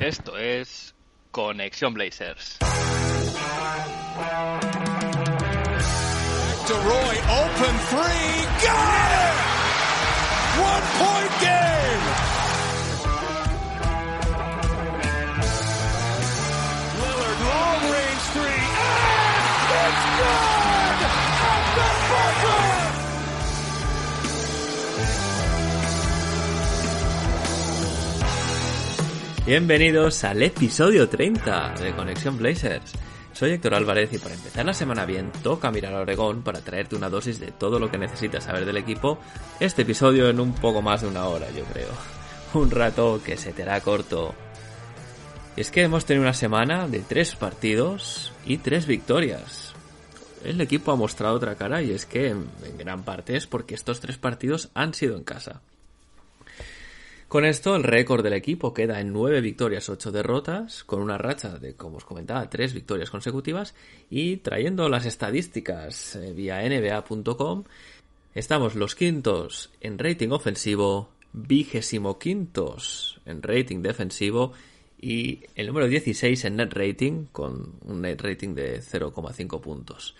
Esto es Conexión Blazers. DeRoy, open three, got it! One point game! Lillard, long range three, and it's good! Bienvenidos al episodio 30 de Conexión Blazers. Soy Héctor Álvarez y para empezar la semana bien toca mirar a Oregón para traerte una dosis de todo lo que necesitas saber del equipo. Este episodio en un poco más de una hora, yo creo. Un rato que se te hará corto. Y es que hemos tenido una semana de tres partidos y tres victorias. El equipo ha mostrado otra cara y es que en gran parte es porque estos tres partidos han sido en casa. Con esto, el récord del equipo queda en 9 victorias, 8 derrotas, con una racha de, como os comentaba, 3 victorias consecutivas. Y trayendo las estadísticas eh, vía nba.com, estamos los quintos en rating ofensivo, vigésimo quintos en rating defensivo y el número 16 en net rating, con un net rating de 0,5 puntos.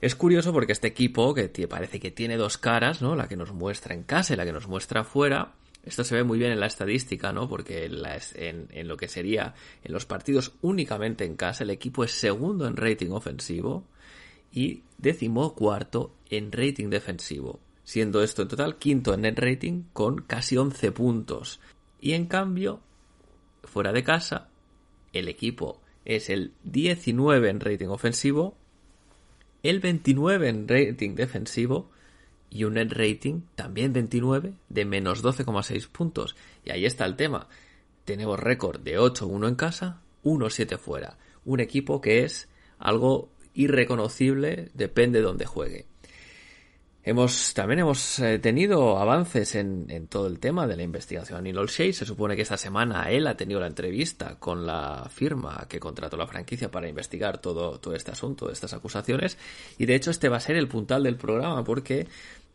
Es curioso porque este equipo, que parece que tiene dos caras, ¿no? La que nos muestra en casa y la que nos muestra afuera, esto se ve muy bien en la estadística, ¿no? Porque en, lo que sería en los partidos únicamente en casa, el equipo es segundo en rating ofensivo y décimo cuarto en rating defensivo, siendo esto en total quinto en net rating con casi 11 puntos. Y en cambio, fuera de casa, el equipo es el 19 en rating ofensivo, el 29 en rating defensivo y un net rating también 29 de menos 12,6 puntos. Y ahí está el tema. Tenemos récord de 8-1 en casa, 1-7 fuera. Un equipo que es algo irreconocible, depende de dónde juegue. Hemos, también hemos eh, tenido avances en, todo el tema de la investigación. Y Shea se supone que esta semana él ha tenido la entrevista con la firma que contrató la franquicia para investigar todo, todo este asunto, estas acusaciones. Y de hecho este va a ser el puntal del programa porque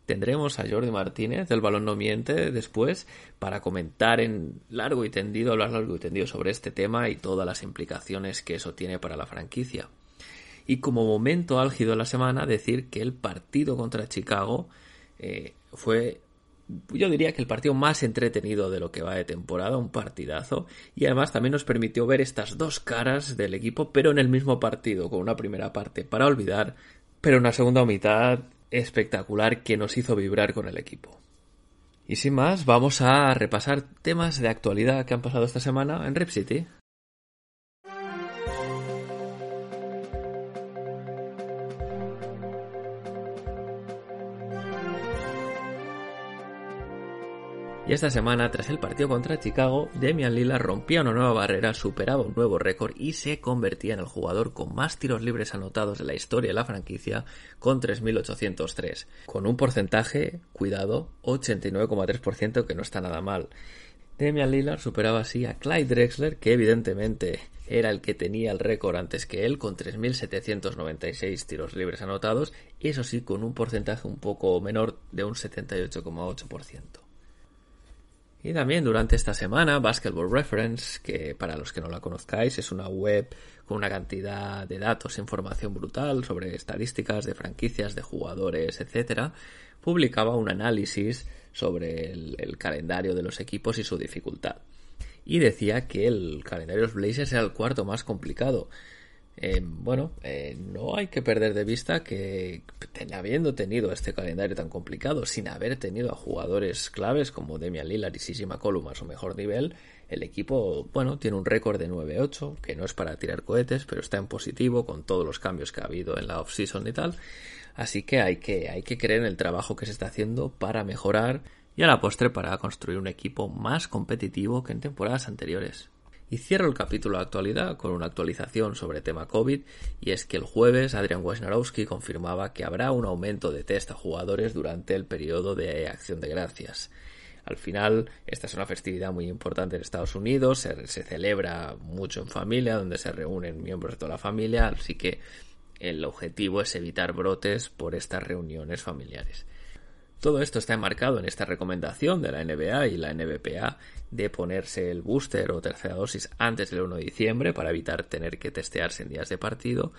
tendremos a Jordi Martínez del Balón No Miente después para comentar en largo y tendido, hablar largo y tendido sobre este tema y todas las implicaciones que eso tiene para la franquicia. Y como momento álgido de la semana, decir que el partido contra Chicago eh, fue, yo diría que el partido más entretenido de lo que va de temporada, un partidazo, y además también nos permitió ver estas dos caras del equipo, pero en el mismo partido, con una primera parte para olvidar, pero una segunda mitad espectacular que nos hizo vibrar con el equipo. Y sin más, vamos a repasar temas de actualidad que han pasado esta semana en Rip City. Y esta semana, tras el partido contra Chicago, Demian Lillard rompía una nueva barrera, superaba un nuevo récord y se convertía en el jugador con más tiros libres anotados de la historia de la franquicia con 3.803, con un porcentaje, cuidado, 89,3% que no está nada mal. Demian Lillard superaba así a Clyde Drexler, que evidentemente era el que tenía el récord antes que él, con 3.796 tiros libres anotados, eso sí, con un porcentaje un poco menor de un 78,8%. Y también durante esta semana, Basketball Reference, que para los que no la conozcáis es una web con una cantidad de datos e información brutal sobre estadísticas de franquicias, de jugadores, etc., publicaba un análisis sobre el, calendario de los equipos y su dificultad. Y decía que el calendario de los Blazers era el cuarto más complicado. Eh, bueno, eh, no hay que perder de vista que habiendo tenido este calendario tan complicado, sin haber tenido a jugadores claves como Demian Lillard y Sisi McCollum a su mejor nivel, el equipo, bueno, tiene un récord de 9-8, que no es para tirar cohetes, pero está en positivo con todos los cambios que ha habido en la off-season y tal. Así que hay que, hay que creer en el trabajo que se está haciendo para mejorar y a la postre para construir un equipo más competitivo que en temporadas anteriores. Y cierro el capítulo de actualidad con una actualización sobre tema COVID y es que el jueves Adrian Wojnarowski confirmaba que habrá un aumento de test a jugadores durante el periodo de acción de gracias. Al final, esta es una festividad muy importante en Estados Unidos, se, se celebra mucho en familia, donde se reúnen miembros de toda la familia, así que el objetivo es evitar brotes por estas reuniones familiares. Todo esto está enmarcado en esta recomendación de la NBA y la NBPA de ponerse el booster o tercera dosis antes del 1 de diciembre para evitar tener que testearse en días de partido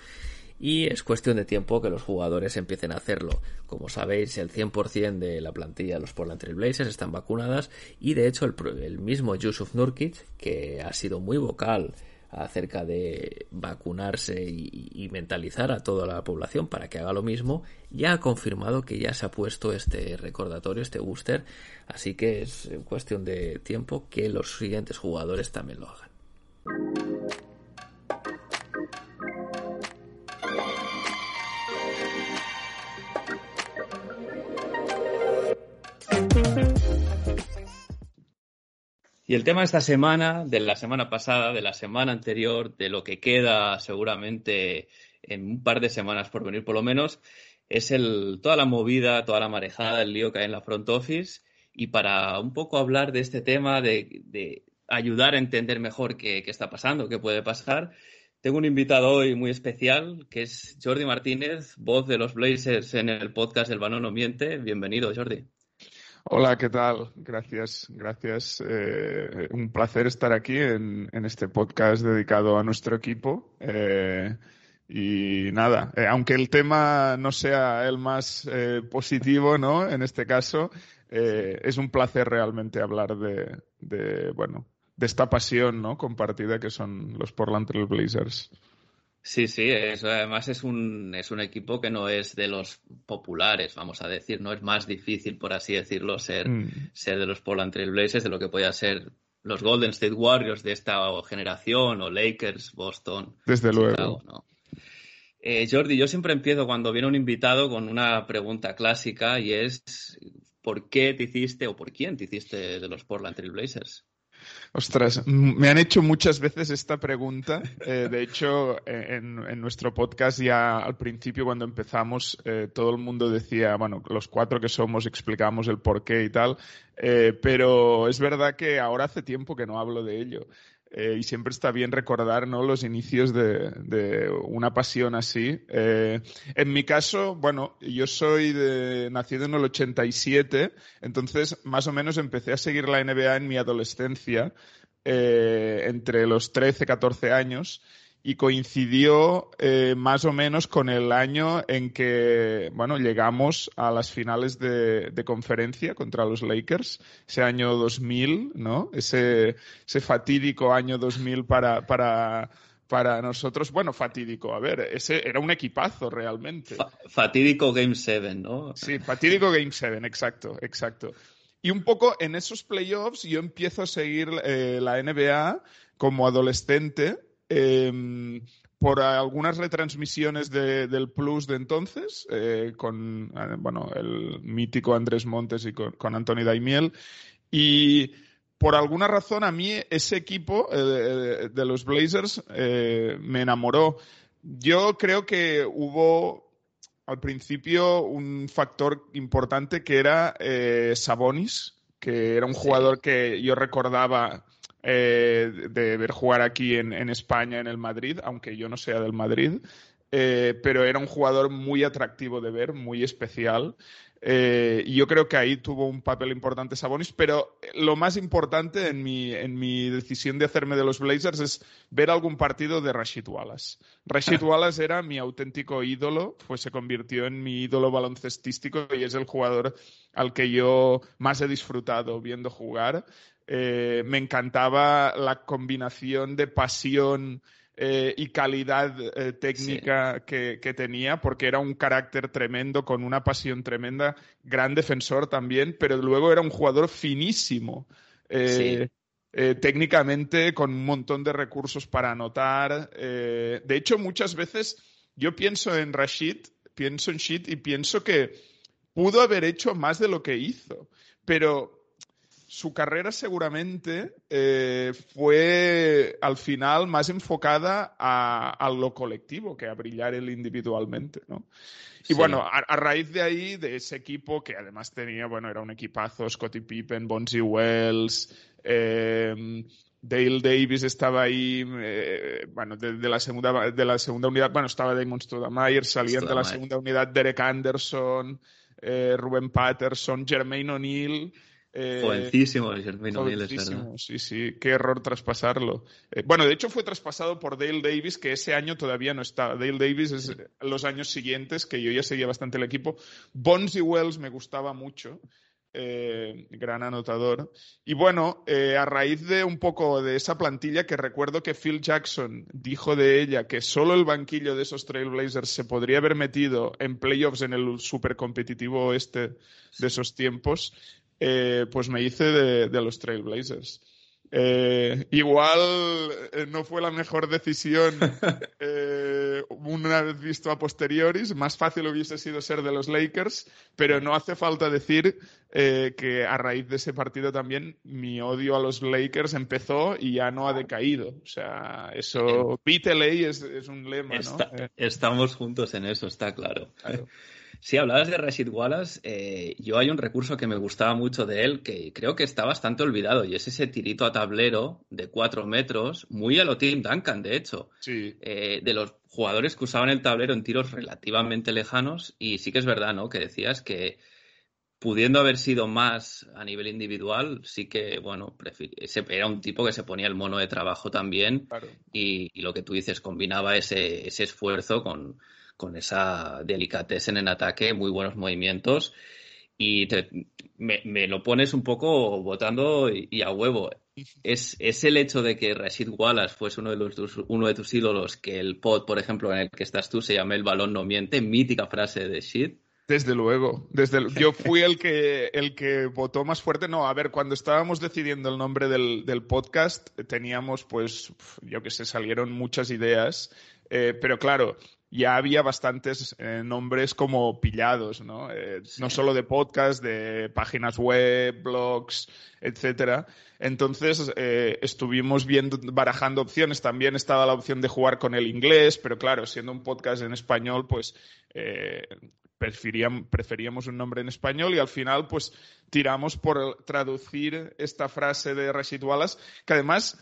y es cuestión de tiempo que los jugadores empiecen a hacerlo. Como sabéis, el 100% de la plantilla de los Portland Blazers están vacunadas y de hecho el, el mismo Yusuf Nurkic, que ha sido muy vocal acerca de vacunarse y, mentalizar a toda la población para que haga lo mismo, ya ha confirmado que ya se ha puesto este recordatorio, este booster, así que es cuestión de tiempo que los siguientes jugadores también lo hagan. Y el tema de esta semana, de la semana pasada, de la semana anterior, de lo que queda seguramente en un par de semanas por venir por lo menos, es el, toda la movida, toda la marejada, el lío que hay en la front office. Y para un poco hablar de este tema, de, ayudar a entender mejor qué, está pasando, qué puede pasar, tengo un invitado hoy muy especial, que es Jordi Martínez, voz de los Blazers en el podcast El Banano Miente. Bienvenido, Jordi. Hola, ¿qué tal? Gracias, gracias. Eh, un placer estar aquí en, este podcast dedicado a nuestro equipo. Eh, y nada, eh, aunque el tema no sea el más positivo, ¿no? En este caso, es un placer realmente hablar de, de, bueno, de esta pasión, ¿no? Compartida que son los Portland Trail Blazers. Sí, sí, eso además es un, es un equipo que no es de los populares, vamos a decir, no es más difícil, por así decirlo, ser, mm. ser de los Portland Trail Blazers de lo que pueda ser los Golden State Warriors de esta generación o Lakers, Boston. Desde luego. Eh, Jordi, yo siempre empiezo cuando viene un invitado con una pregunta clásica y es ¿por qué te hiciste o por quién te hiciste de los Portland Trail Blazers? Ostras, me han hecho muchas veces esta pregunta. Eh, de hecho, en, nuestro podcast ya al principio, cuando empezamos, eh, todo el mundo decía, bueno, los cuatro que somos explicamos el porqué y tal, eh, pero es verdad que ahora hace tiempo que no hablo de ello. Eh, y siempre está bien recordar ¿no? los inicios de, una pasión así. Eh, en mi caso, bueno, yo soy de, nacido en el 87, entonces más o menos empecé a seguir la NBA en mi adolescencia, eh, entre los 13, 14 años y coincidió eh, más o menos con el año en que, bueno, llegamos a las finales de, conferencia contra los Lakers, ese año 2000, ¿no? Ese, ese fatídico año 2000 para, para, para nosotros, bueno, fatídico, a ver, ese era un equipazo realmente. fatídico Game 7, ¿no? Sí, fatídico Game 7, exacto, exacto. Y un poco en esos playoffs yo empiezo a seguir eh, la NBA como adolescente Em, por algunas retransmisiones del Plus de entonces, eh, con eh, bueno, el mítico Andrés Montes y con, con Anthony Daimiel. Y por alguna razón a mí ese equipo eh, de los Blazers me enamoró. Yo creo que hubo al principio un factor importante que era Sabonis, que era un jugador que yo recordaba eh, de ver jugar aquí en, España, en el Madrid, aunque yo no sea del Madrid. Eh, pero era un jugador muy atractivo de ver, muy especial. Eh, y yo creo que ahí tuvo un papel importante Sabonis, pero lo más importante en mi, en mi decisión de hacerme de los Blazers es ver algún partido de Rashid Wallace. Rashid Wallace era mi auténtico ídolo, pues se convirtió en mi ídolo baloncestístico y es el jugador al que yo más he disfrutado viendo jugar. Eh, me encantaba la combinación de pasión eh, y calidad eh, técnica que, tenía, porque era un carácter tremendo, con una pasión tremenda, gran defensor también, pero luego era un jugador finísimo. técnicamente, con un montón de recursos para anotar. de hecho, muchas veces yo pienso en Rashid, pienso en Shit y pienso que pudo haber hecho más de lo que hizo, pero su carrera seguramente eh, fue al final más enfocada a, lo colectivo que a brillar él individualmente, ¿no? Y bueno, a, raíz de ahí, de ese equipo que además tenía, bueno, era un equipazo, Scottie Pippen, Bonzi Wells, eh, Dale Davis estaba ahí, eh, bueno, de, la segunda, de la segunda unidad, bueno, estaba Damon Stoudemire, salían de la segunda unidad Derek Anderson, Ruben Patterson, Jermaine O'Neal, eh, jovencísimo el Sí, sí, qué error traspasarlo. Eh, bueno, de hecho fue traspasado por Dale Davis, que ese año todavía no está. Dale Davis es los años siguientes, que yo ya seguía bastante el equipo. Bonzi Wells me gustaba mucho. Eh, gran anotador. Y bueno, a raíz de un poco de esa plantilla que recuerdo que Phil Jackson dijo de ella que solo el banquillo de esos Trailblazers se podría haber metido en playoffs en el super competitivo este de esos tiempos, eh, pues me hice de, los Trailblazers. Eh, igual eh, no fue la mejor decisión una vez visto a posteriori, más fácil hubiese sido ser de los Lakers, pero no hace falta decir que a raíz de ese partido también mi odio a los Lakers empezó y ya no ha decaído. O sea, eso, beat es, es un lema, ¿no? estamos juntos en eso, está claro. claro. Sí, hablabas de Rashid Wallace. Eh, yo hay un recurso que me gustaba mucho de él que creo que está bastante olvidado y es ese tirito a tablero de cuatro metros, muy a lo Tim Duncan, de hecho. Sí. Eh, de los jugadores que usaban el tablero en tiros relativamente lejanos y sí que es verdad, ¿no? Que decías que pudiendo haber sido más a nivel individual, sí que, bueno, era un tipo que se ponía el mono de trabajo también y, lo que tú dices, combinaba ese, ese esfuerzo con con esa delicatez en el ataque, muy buenos movimientos. Y me, lo pones un poco votando y, a huevo. Es, es, el hecho de que Rashid Wallace fuese uno de, los, uno de tus ídolos, que el pod, por ejemplo, en el que estás tú, se llame El balón no miente, mítica frase de Shit. Desde luego, desde yo fui el que el que votó más fuerte. No, a ver, cuando estábamos decidiendo el nombre del, del podcast, teníamos, pues, yo que sé, salieron muchas ideas, eh, pero claro, ya había bastantes eh, nombres como pillados, ¿no? Eh, no solo de podcast, de páginas web, blogs, etcétera. Entonces eh, estuvimos viendo, barajando opciones. También estaba la opción de jugar con el inglés, pero claro, siendo un podcast en español, pues preferíamos, preferíamos un nombre en español y al final, pues tiramos por traducir esta frase de Rashid Wallace, que además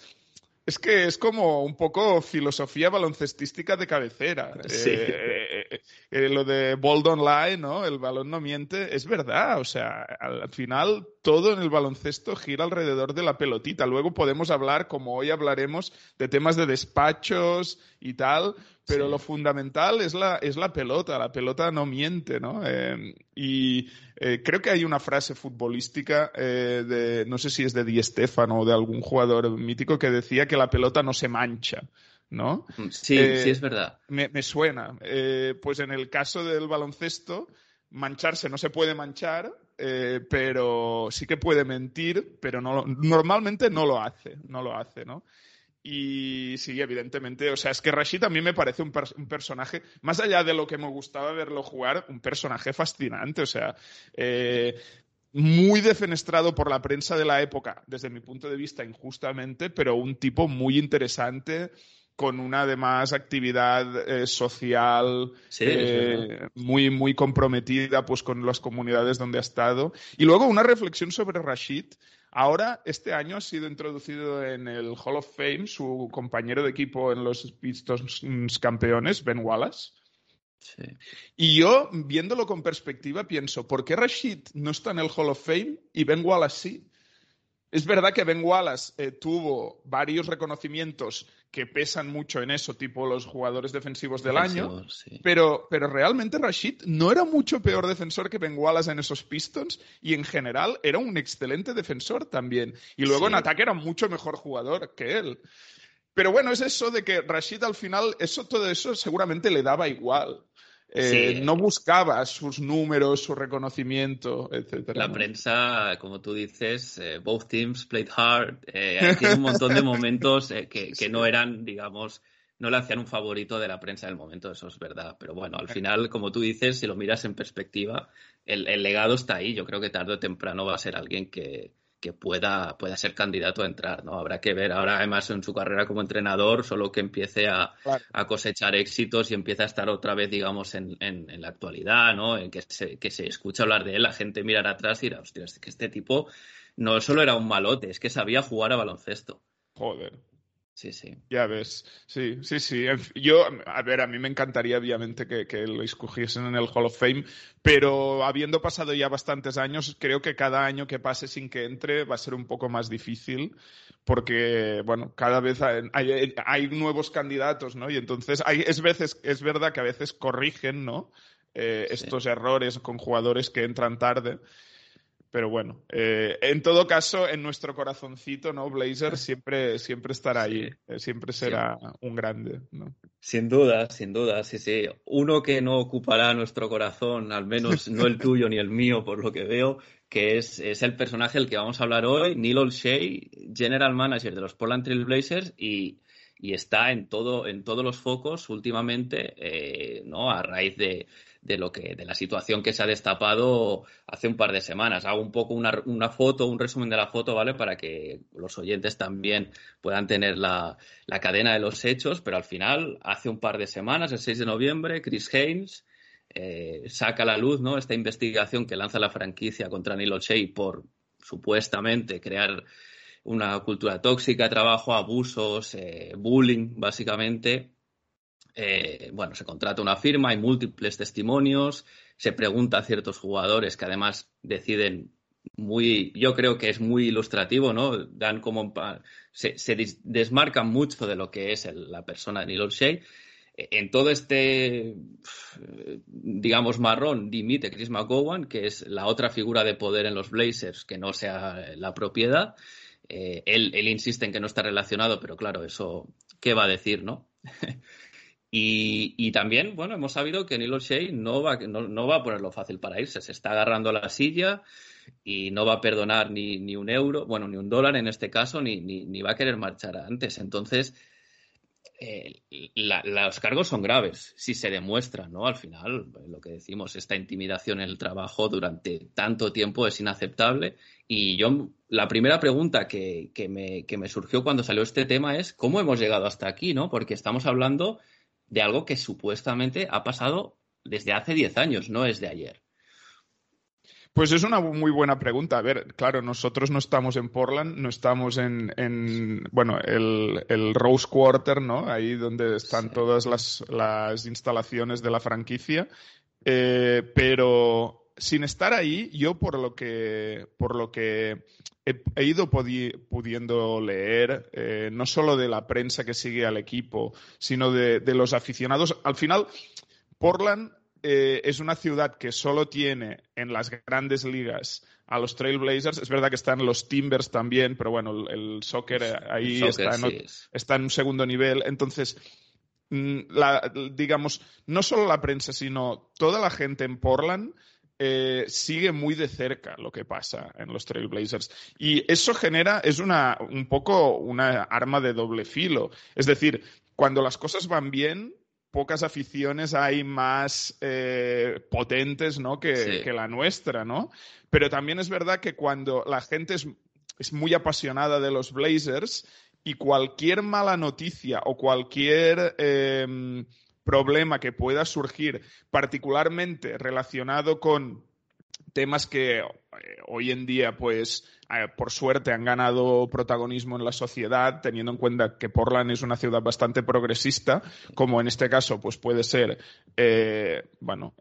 es que es como un poco filosofía baloncestística de cabecera. Sí. Eh, eh, eh, lo de Bold Online, ¿no? El balón no miente, es verdad. O sea, al final todo en el baloncesto gira alrededor de la pelotita. Luego podemos hablar, como hoy hablaremos, de temas de despachos y tal, pero lo fundamental es la, es la pelota, la pelota no miente, ¿no? Eh, y eh, creo que hay una frase futbolística eh, de, no sé si es de Di Stefano o de algún jugador mítico que decía que la pelota no se mancha. ¿No? Mm, sí, sí, es verdad. Me, me suena. pues en el caso del baloncesto, mancharse no se puede manchar, pero sí que puede mentir, pero no, normalmente no lo hace, no lo hace, ¿no? Y sí, evidentemente, o sea, es que Rashid a mí me parece un, personaje, más allá de lo que me gustaba verlo jugar, un personaje fascinante, o sea, eh, muy defenestrado por la prensa de la época, desde mi punto de vista injustamente, pero un tipo muy interesante, con una además actividad eh, social eh, muy, muy comprometida pues, con las comunidades donde ha estado. Y luego una reflexión sobre Rashid Ahora, este año ha sido introducido en el Hall of Fame su compañero de equipo en los Pistons campeones, Ben Wallace. Y yo, viéndolo con perspectiva, pienso, ¿por qué Rashid no está en el Hall of Fame y Ben Wallace sí? Es verdad que Ben Wallace eh, tuvo varios reconocimientos que pesan mucho en eso, tipo los jugadores defensivos del año, pero, pero realmente Rashid no era mucho peor defensor que Ben Wallace en esos Pistons y en general era un excelente defensor también. Y luego en ataque era mucho mejor jugador que él. Pero bueno, es eso de que Rashid al final, eso, todo eso seguramente le daba igual. Eh, no buscaba sus números, su reconocimiento, etc. La prensa, como tú dices, eh, both teams played hard. Eh, tiene un montón de momentos que, no eran, digamos, no le hacían un favorito de la prensa del momento, eso es verdad. Pero bueno, al final, como tú dices, si lo miras en perspectiva, el, el legado está ahí. Yo creo que tarde o temprano va a ser alguien que, que pueda, pueda ser candidato a entrar, ¿no? Habrá que ver. Ahora, además, en su carrera como entrenador, solo que empiece a, a cosechar éxitos y empiece a estar otra vez, digamos, en, en, en, la actualidad, ¿no? En que se, que se escucha hablar de él, la gente mirará atrás y dirá, hostia, es que este tipo no solo era un malote, es que sabía jugar a baloncesto. Joder. Sí, sí. Ya ves. Sí, sí, sí. Yo, a ver, a mí me encantaría, obviamente, que, que, lo escogiesen en el Hall of Fame, pero habiendo pasado ya bastantes años, creo que cada año que pase sin que entre va a ser un poco más difícil, porque, bueno, cada vez hay, hay, hay nuevos candidatos, ¿no? Y entonces, hay, es, veces, es verdad que a veces corrigen, ¿no? Eh, estos sí. errores con jugadores que entran tarde. Pero bueno, eh, en todo caso, en nuestro corazoncito, ¿no? Blazer siempre, siempre estará ahí, sí. siempre será sí. un grande, ¿no? Sin duda, sin duda, sí, sí. Uno que no ocupará nuestro corazón, al menos no el tuyo ni el mío, por lo que veo, que es, es el personaje del que vamos a hablar hoy, Neil Olshey, General Manager de los Portland Trail Blazers y, y está en, todo, en todos los focos últimamente, eh, ¿no? A raíz de, de lo que de la situación que se ha destapado hace un par de semanas. Hago un poco una, una, foto, un resumen de la foto, ¿vale? Para que los oyentes también puedan tener la, la, cadena de los hechos, pero al final, hace un par de semanas, el 6 de noviembre, Chris Haynes eh, saca a la luz, ¿no? Esta investigación que lanza la franquicia contra Neil O'Shea por supuestamente crear una cultura tóxica, trabajo, abusos, eh, bullying, básicamente, eh, bueno, se contrata una firma, hay múltiples testimonios, se pregunta a ciertos jugadores que además deciden muy, yo creo que es muy ilustrativo, ¿no? Dan como, se, se desmarcan mucho de lo que es la persona de Neil O'Shea. En todo este, digamos, marrón, dimite Chris McGowan, que es la otra figura de poder en los Blazers que no sea la propiedad. Eh, él, él insiste en que no está relacionado, pero claro, eso, ¿qué va a decir, no? Y, también, bueno, hemos sabido que Neil O'Shea no va, no, no, va a ponerlo fácil para irse. Se está agarrando a la silla y no va a perdonar ni, ni un euro, bueno, ni un dólar en este caso, ni, ni, ni va a querer marchar antes. Entonces, eh, la, los cargos son graves si se demuestran, ¿no? Al final, lo que decimos, esta intimidación en el trabajo durante tanto tiempo es inaceptable. Y yo, la primera pregunta que, que, me, que me surgió cuando salió este tema es, ¿cómo hemos llegado hasta aquí, no? Porque estamos hablando de algo que supuestamente ha pasado desde hace 10 años, no es de ayer. Pues es una muy buena pregunta. A ver, claro, nosotros no estamos en Portland, no estamos en, en bueno, el, el, Rose Quarter, ¿no? Ahí donde están sí. todas las, las, instalaciones de la franquicia. Eh, pero sin estar ahí, yo por lo que, por lo que he, he ido pudiendo leer, eh, no solo de la prensa que sigue al equipo, sino de, de los aficionados, al final, Portland eh, es una ciudad que solo tiene en las grandes ligas a los Trailblazers. Es verdad que están los Timbers también, pero bueno, el, el soccer ahí el soccer, está, en, sí. está, en, un segundo nivel. Entonces, mm, la, digamos, no solo la prensa, sino toda la gente en Portland eh, sigue muy de cerca lo que pasa en los Trailblazers. Y eso genera, es una, un poco una arma de doble filo. Es decir, cuando las cosas van bien, pocas aficiones hay más eh, potentes ¿no? que, sí. que, la nuestra, ¿no? Pero también es verdad que cuando la gente es, es, muy apasionada de los Blazers y cualquier mala noticia o cualquier eh, problema que pueda surgir, particularmente relacionado con temas que eh, hoy en día, pues, eh, por suerte han ganado protagonismo en la sociedad, teniendo en cuenta que Portland es una ciudad bastante progresista, como en este caso, pues puede ser, eh, bueno,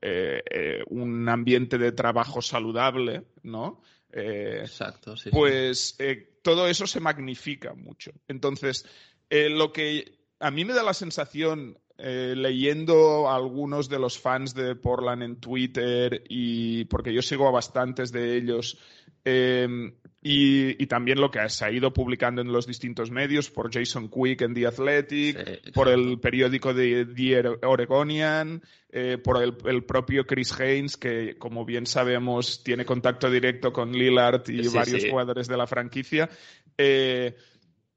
un ambiente de trabajo saludable, ¿no? Exacto, sí. Pues todo eso se magnifica mucho. Entonces, lo que a mí me da la sensación eh, leyendo a algunos de los fans de Portland en Twitter y porque yo sigo a bastantes de ellos eh, y, y, también lo que se ha ido publicando en los distintos medios por Jason Quick en The Athletic, sí, por el periódico de The Oregonian, eh, por el, el, propio Chris Haynes que como bien sabemos tiene contacto directo con Lillard y sí, varios jugadores de la franquicia. Eh,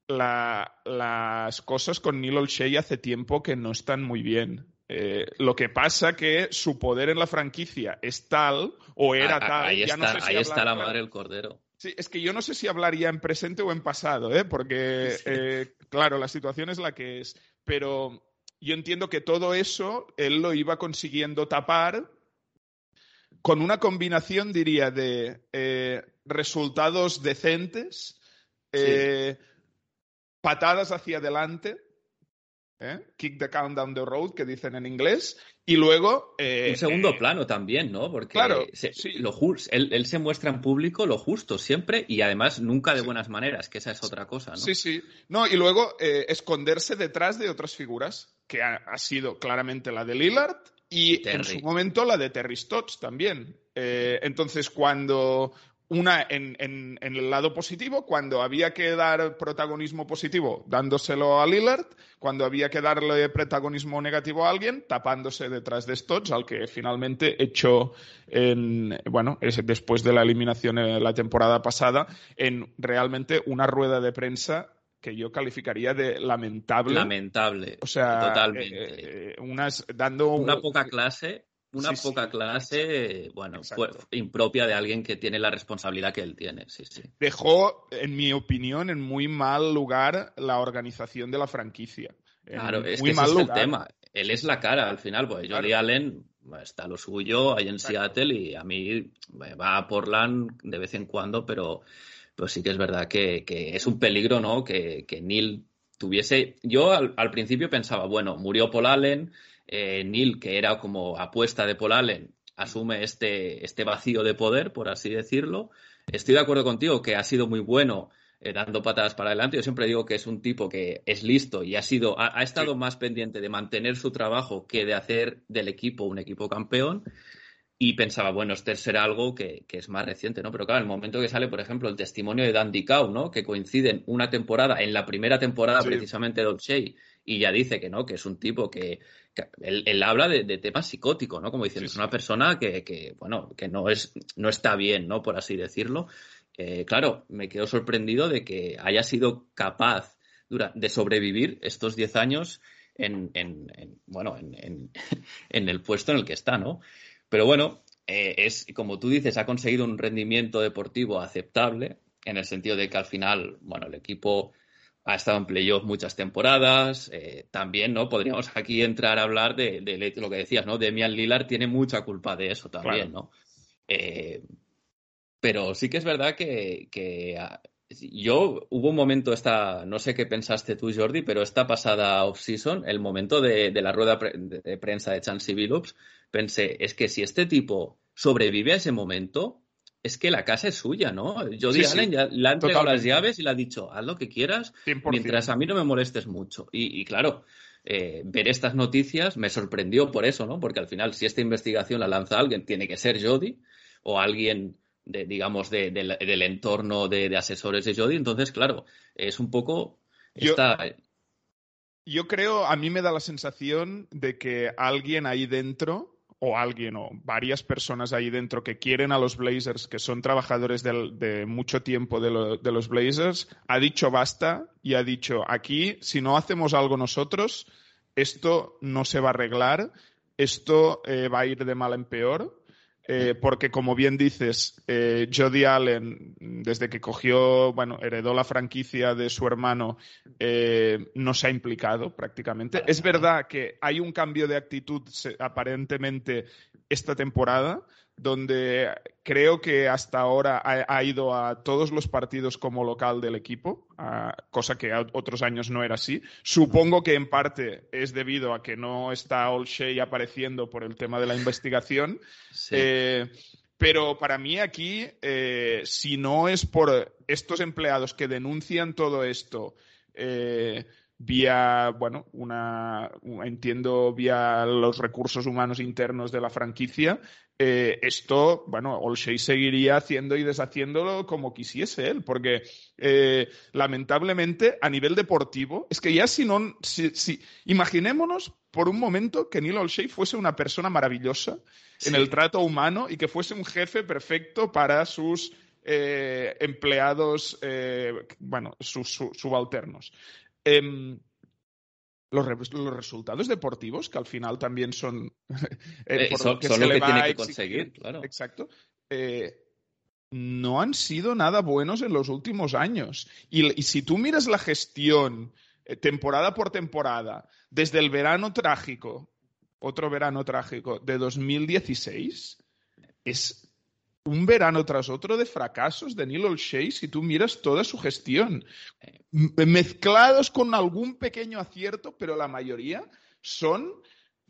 la- las cosas con Neil Olshey hace tiempo que no están muy bien. Eh, lo que pasa que su poder en la franquicia es tal, o era Ah, tal, ahí ya está, no sé si ahí está la madre del cordero. Sí, es que yo no sé si hablaría en presente o en pasado, ¿eh? porque, eh, claro, la situación es la que es. Pero yo entiendo que todo eso él lo iba consiguiendo tapar con una combinación, diría, de eh, resultados decentes, patadas hacia adelante, ¿eh? kick the count down the road, que dicen en inglés, y luego... eh, Un segundo eh, plano también, ¿no? Porque Claro, se- sí. lo él, él se muestra en público lo justo siempre y además nunca de buenas maneras, que esa es otra cosa, ¿no? Sí, sí. No, y luego esconderse detrás de otras figuras, que ha, ha sido claramente la de Lillard y en su momento la de Terry Stotts también. Entonces, cuando una en, en- en el lado positivo, cuando había que dar protagonismo positivo, dándoselo a Lillard, cuando había que darle protagonismo negativo a alguien, tapándose detrás de Stotts, al que finalmente echó en, bueno, es después de la eliminación en la temporada pasada, en realmente una rueda de prensa que yo calificaría de lamentable. Lamentable. o sea, totalmente. eh, eh, unas dando una poca clase, una Sí, sí. poca clase, bueno, fue impropia de alguien que tiene la responsabilidad que él tiene, sí, sí. dejó, en mi opinión, en muy mal lugar la organización de la franquicia. En Claro, es muy que ese es el tema. Él es la cara al final, pues Claro. Jody Allen bueno, está lo suyo ahí en Exacto. Seattle y a mí me va a Portland de vez en cuando, pero pues sí que es verdad que, que es un peligro, ¿no? Que, que Neil tuviese. Yo al, al principio pensaba, bueno, murió Paul Allen, eh, Neil, que era como apuesta de Paul Allen, asume este, este vacío de poder, por así decirlo. Estoy de acuerdo contigo que ha sido muy bueno eh, dando patadas para adelante. Yo siempre digo que es un tipo que es listo y ha sido, ha, ha estado más pendiente de mantener su trabajo que de hacer del equipo un equipo campeón. Y pensaba, bueno, este será algo que, que es más reciente, ¿no? Pero claro, el momento que sale, por ejemplo, el testimonio de Dandy Cow, ¿no? Que coinciden una temporada, en la primera temporada Sí. precisamente de O'Shea, y ya dice que no, que es un tipo que, que él, él habla de, de temas psicóticos, ¿no? Como diciendo, Sí, es una persona que, que, bueno, que no es, no está bien, ¿no? Por así decirlo. Eh, claro, me quedo sorprendido de que haya sido capaz de sobrevivir estos 10 años en, en- en, bueno, en, en- en el puesto en el que está, ¿no? Pero bueno, eh, es como tú dices, ha conseguido un rendimiento deportivo aceptable, en el sentido de que al final, bueno, el equipo ha estado en playoff muchas temporadas. eh, también, ¿no? Podríamos aquí entrar a hablar de, de lo que decías, ¿no? Demian Lillard tiene mucha culpa de eso también, ¿no? Eh, pero sí que es verdad que, que, ah, yo hubo un momento esta, no sé qué pensaste tú, Jordi, pero esta pasada off-season, el momento de, de la rueda pre- de prensa de Chansey Billups, pensé, es que si este tipo sobrevive a ese momento, es que la casa es suya, ¿no? Jody Sí, sí, Allen ya le ha entregado las llaves y le ha dicho, haz lo que quieras, 100%. mientras a mí no me molestes mucho. Y, y claro, eh, ver estas noticias me sorprendió por eso, ¿no? Porque al final, si esta investigación la lanza alguien, tiene que ser Jody o alguien de, digamos, de- del- del entorno de, asesores de Jody. Entonces, claro, es un poco Yo- esta... Yo creo, a mí me da la sensación de que alguien ahí dentro, o alguien o varias personas ahí dentro que quieren a los Blazers, que son trabajadores de mucho tiempo de los Blazers, ha dicho basta y ha dicho, aquí, si no hacemos algo nosotros, esto no se va a arreglar, esto eh, va a ir de mal en peor. Eh, porque como bien dices, eh, Jody Allen, desde que cogió, bueno, heredó la franquicia de su hermano, eh, no se ha implicado prácticamente. Es verdad que hay un cambio de actitud se- aparentemente esta temporada, donde creo que hasta ahora ha, ha ido a todos los partidos como local del equipo, a- cosa que a otros años no era así. Supongo que en parte es debido a que no está Olshey apareciendo por el tema de la investigación. sí. Eh, pero para mí aquí, eh, si no es por estos empleados que denuncian todo esto eh, vía, bueno, una, entiendo, vía los recursos humanos internos de la franquicia, eh, esto, bueno, Olshey seguiría haciendo y deshaciéndolo como quisiese él, porque eh, lamentablemente a nivel deportivo, es que ya si no, si, si- imaginémonos por un momento que Neil Olshey fuese una persona maravillosa en el trato humano y que fuese un jefe perfecto para sus eh, empleados, bueno, sus su- subalternos. Los, re- los resultados deportivos, que al final también son, eh, Eh, por son- lo que son se lo le que va tiene a que conseguir, claro. Exacto. eh, no han sido nada buenos en los últimos años. Y, y si tú miras la gestión eh, temporada por temporada, desde el verano trágico, otro verano trágico de 2016, es un verano tras otro de fracasos de Neil O'Shea si tú miras toda su gestión. Mezclados con algún pequeño acierto, pero la mayoría son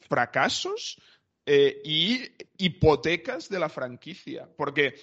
fracasos eh, y hipotecas de la franquicia. Porque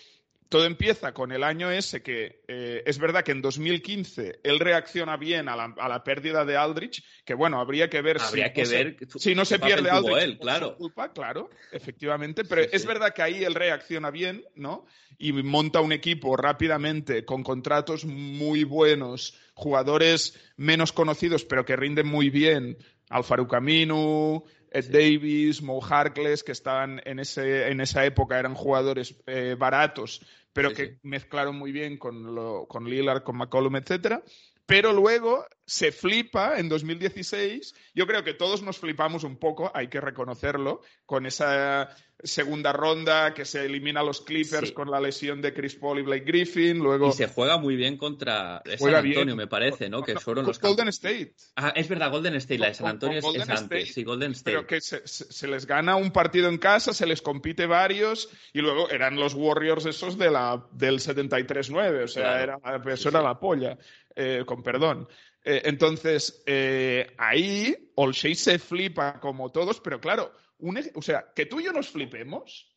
todo empieza con el año ese que eh, es verdad que en 2015 él reacciona bien a la, a la pérdida de Aldrich, que bueno, habría que ver Habría si que no se- ver su- si no se pierde Aldrich él, claro. culpa, claro, efectivamente, pero Sí, es sí. verdad que ahí él reacciona bien, ¿no? Y monta un equipo rápidamente con contratos muy buenos, jugadores menos conocidos pero que rinden muy bien, Alfaru Camino, Ed Davis, Mo Harkless, que estaban en, ese, en esa época, eran jugadores eh, baratos, pero Sí, que sí. mezclaron muy bien con, lo, con Lillard, con McCollum, etcétera. Pero luego se flipa en 2016. Yo creo que todos nos flipamos un poco, hay que reconocerlo, con esa segunda ronda que se elimina a los Clippers Sí. con la lesión de Chris Paul y Blake Griffin. Luego Y se juega muy bien contra San Antonio, bien. me parece, ¿no? Que fueron los Golden. State. Ah, es verdad, Golden State, la de San Antonio con es, es Golden antes, State, sí, Golden State. Pero que se, les gana un partido en casa, se les compite varios y luego eran los Warriors esos de la, del 73-9, o sea, Claro. era, eso Sí, era la polla, eh, con perdón. Eh, entonces, eh, ahí Olshey se flipa como todos, pero claro, un o sea, que tú y yo nos flipemos,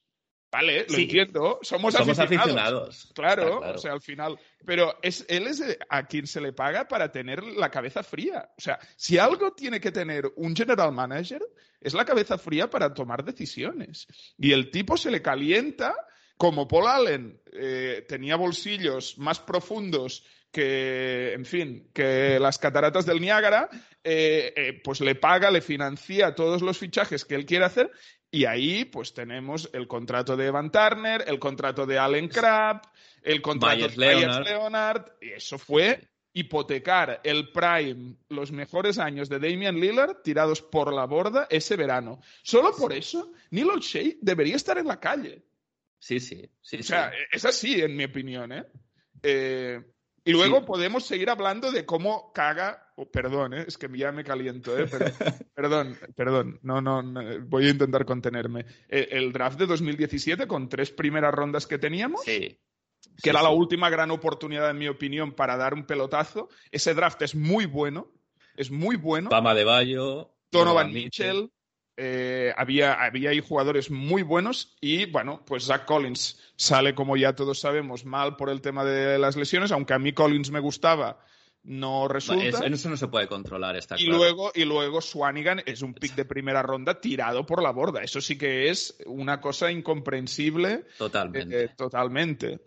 vale, lo Sí. entiendo, somos, Somos aficionados. aficionados. Claro, o sea, al final. Pero es, él es a quien se le paga para tener la cabeza fría. O sea, si algo tiene que tener un general manager, es la cabeza fría para tomar decisiones. Y el tipo se le calienta, como Paul Allen eh, tenía bolsillos más profundos que, en fin, que las cataratas del Niágara, eh, eh, pues le paga, le financia todos los fichajes que él quiere hacer y ahí pues tenemos el contrato de Evan Turner, el contrato de Allen Crabbe, el contrato de Leonard. Leonard, y eso fue hipotecar el prime, los mejores años de Damian Lillard tirados por la borda ese verano. Solo por eso, Neil O'Shea debería estar en la calle. Sí, sí, sí. O sea, sí. es así, en mi opinión, ¿eh? Eh, y luego Sí. podemos seguir hablando de cómo caga. oh, perdón, ¿eh? es que ya me caliento, ¿eh? Pero- perdón, perdón. No, no, no, voy a intentar contenerme. Eh, el draft de 2017, con tres primeras rondas que teníamos, Sí. que Sí, era la sí. última gran oportunidad, en mi opinión, para dar un pelotazo. Ese draft es muy bueno. Es muy bueno. Pama de Bayo. Donovan Mitchell. Eh, había, había ahí jugadores muy buenos y bueno, pues Zach Collins sale, como ya todos sabemos, mal por el tema de las lesiones, aunque a mí Collins me gustaba, no resulta. Eso, eso no se puede controlar, está y, claro. luego, y luego Swanigan es un pick de primera ronda tirado por la borda. Eso sí que es una cosa incomprensible Totalmente. eh, totalmente.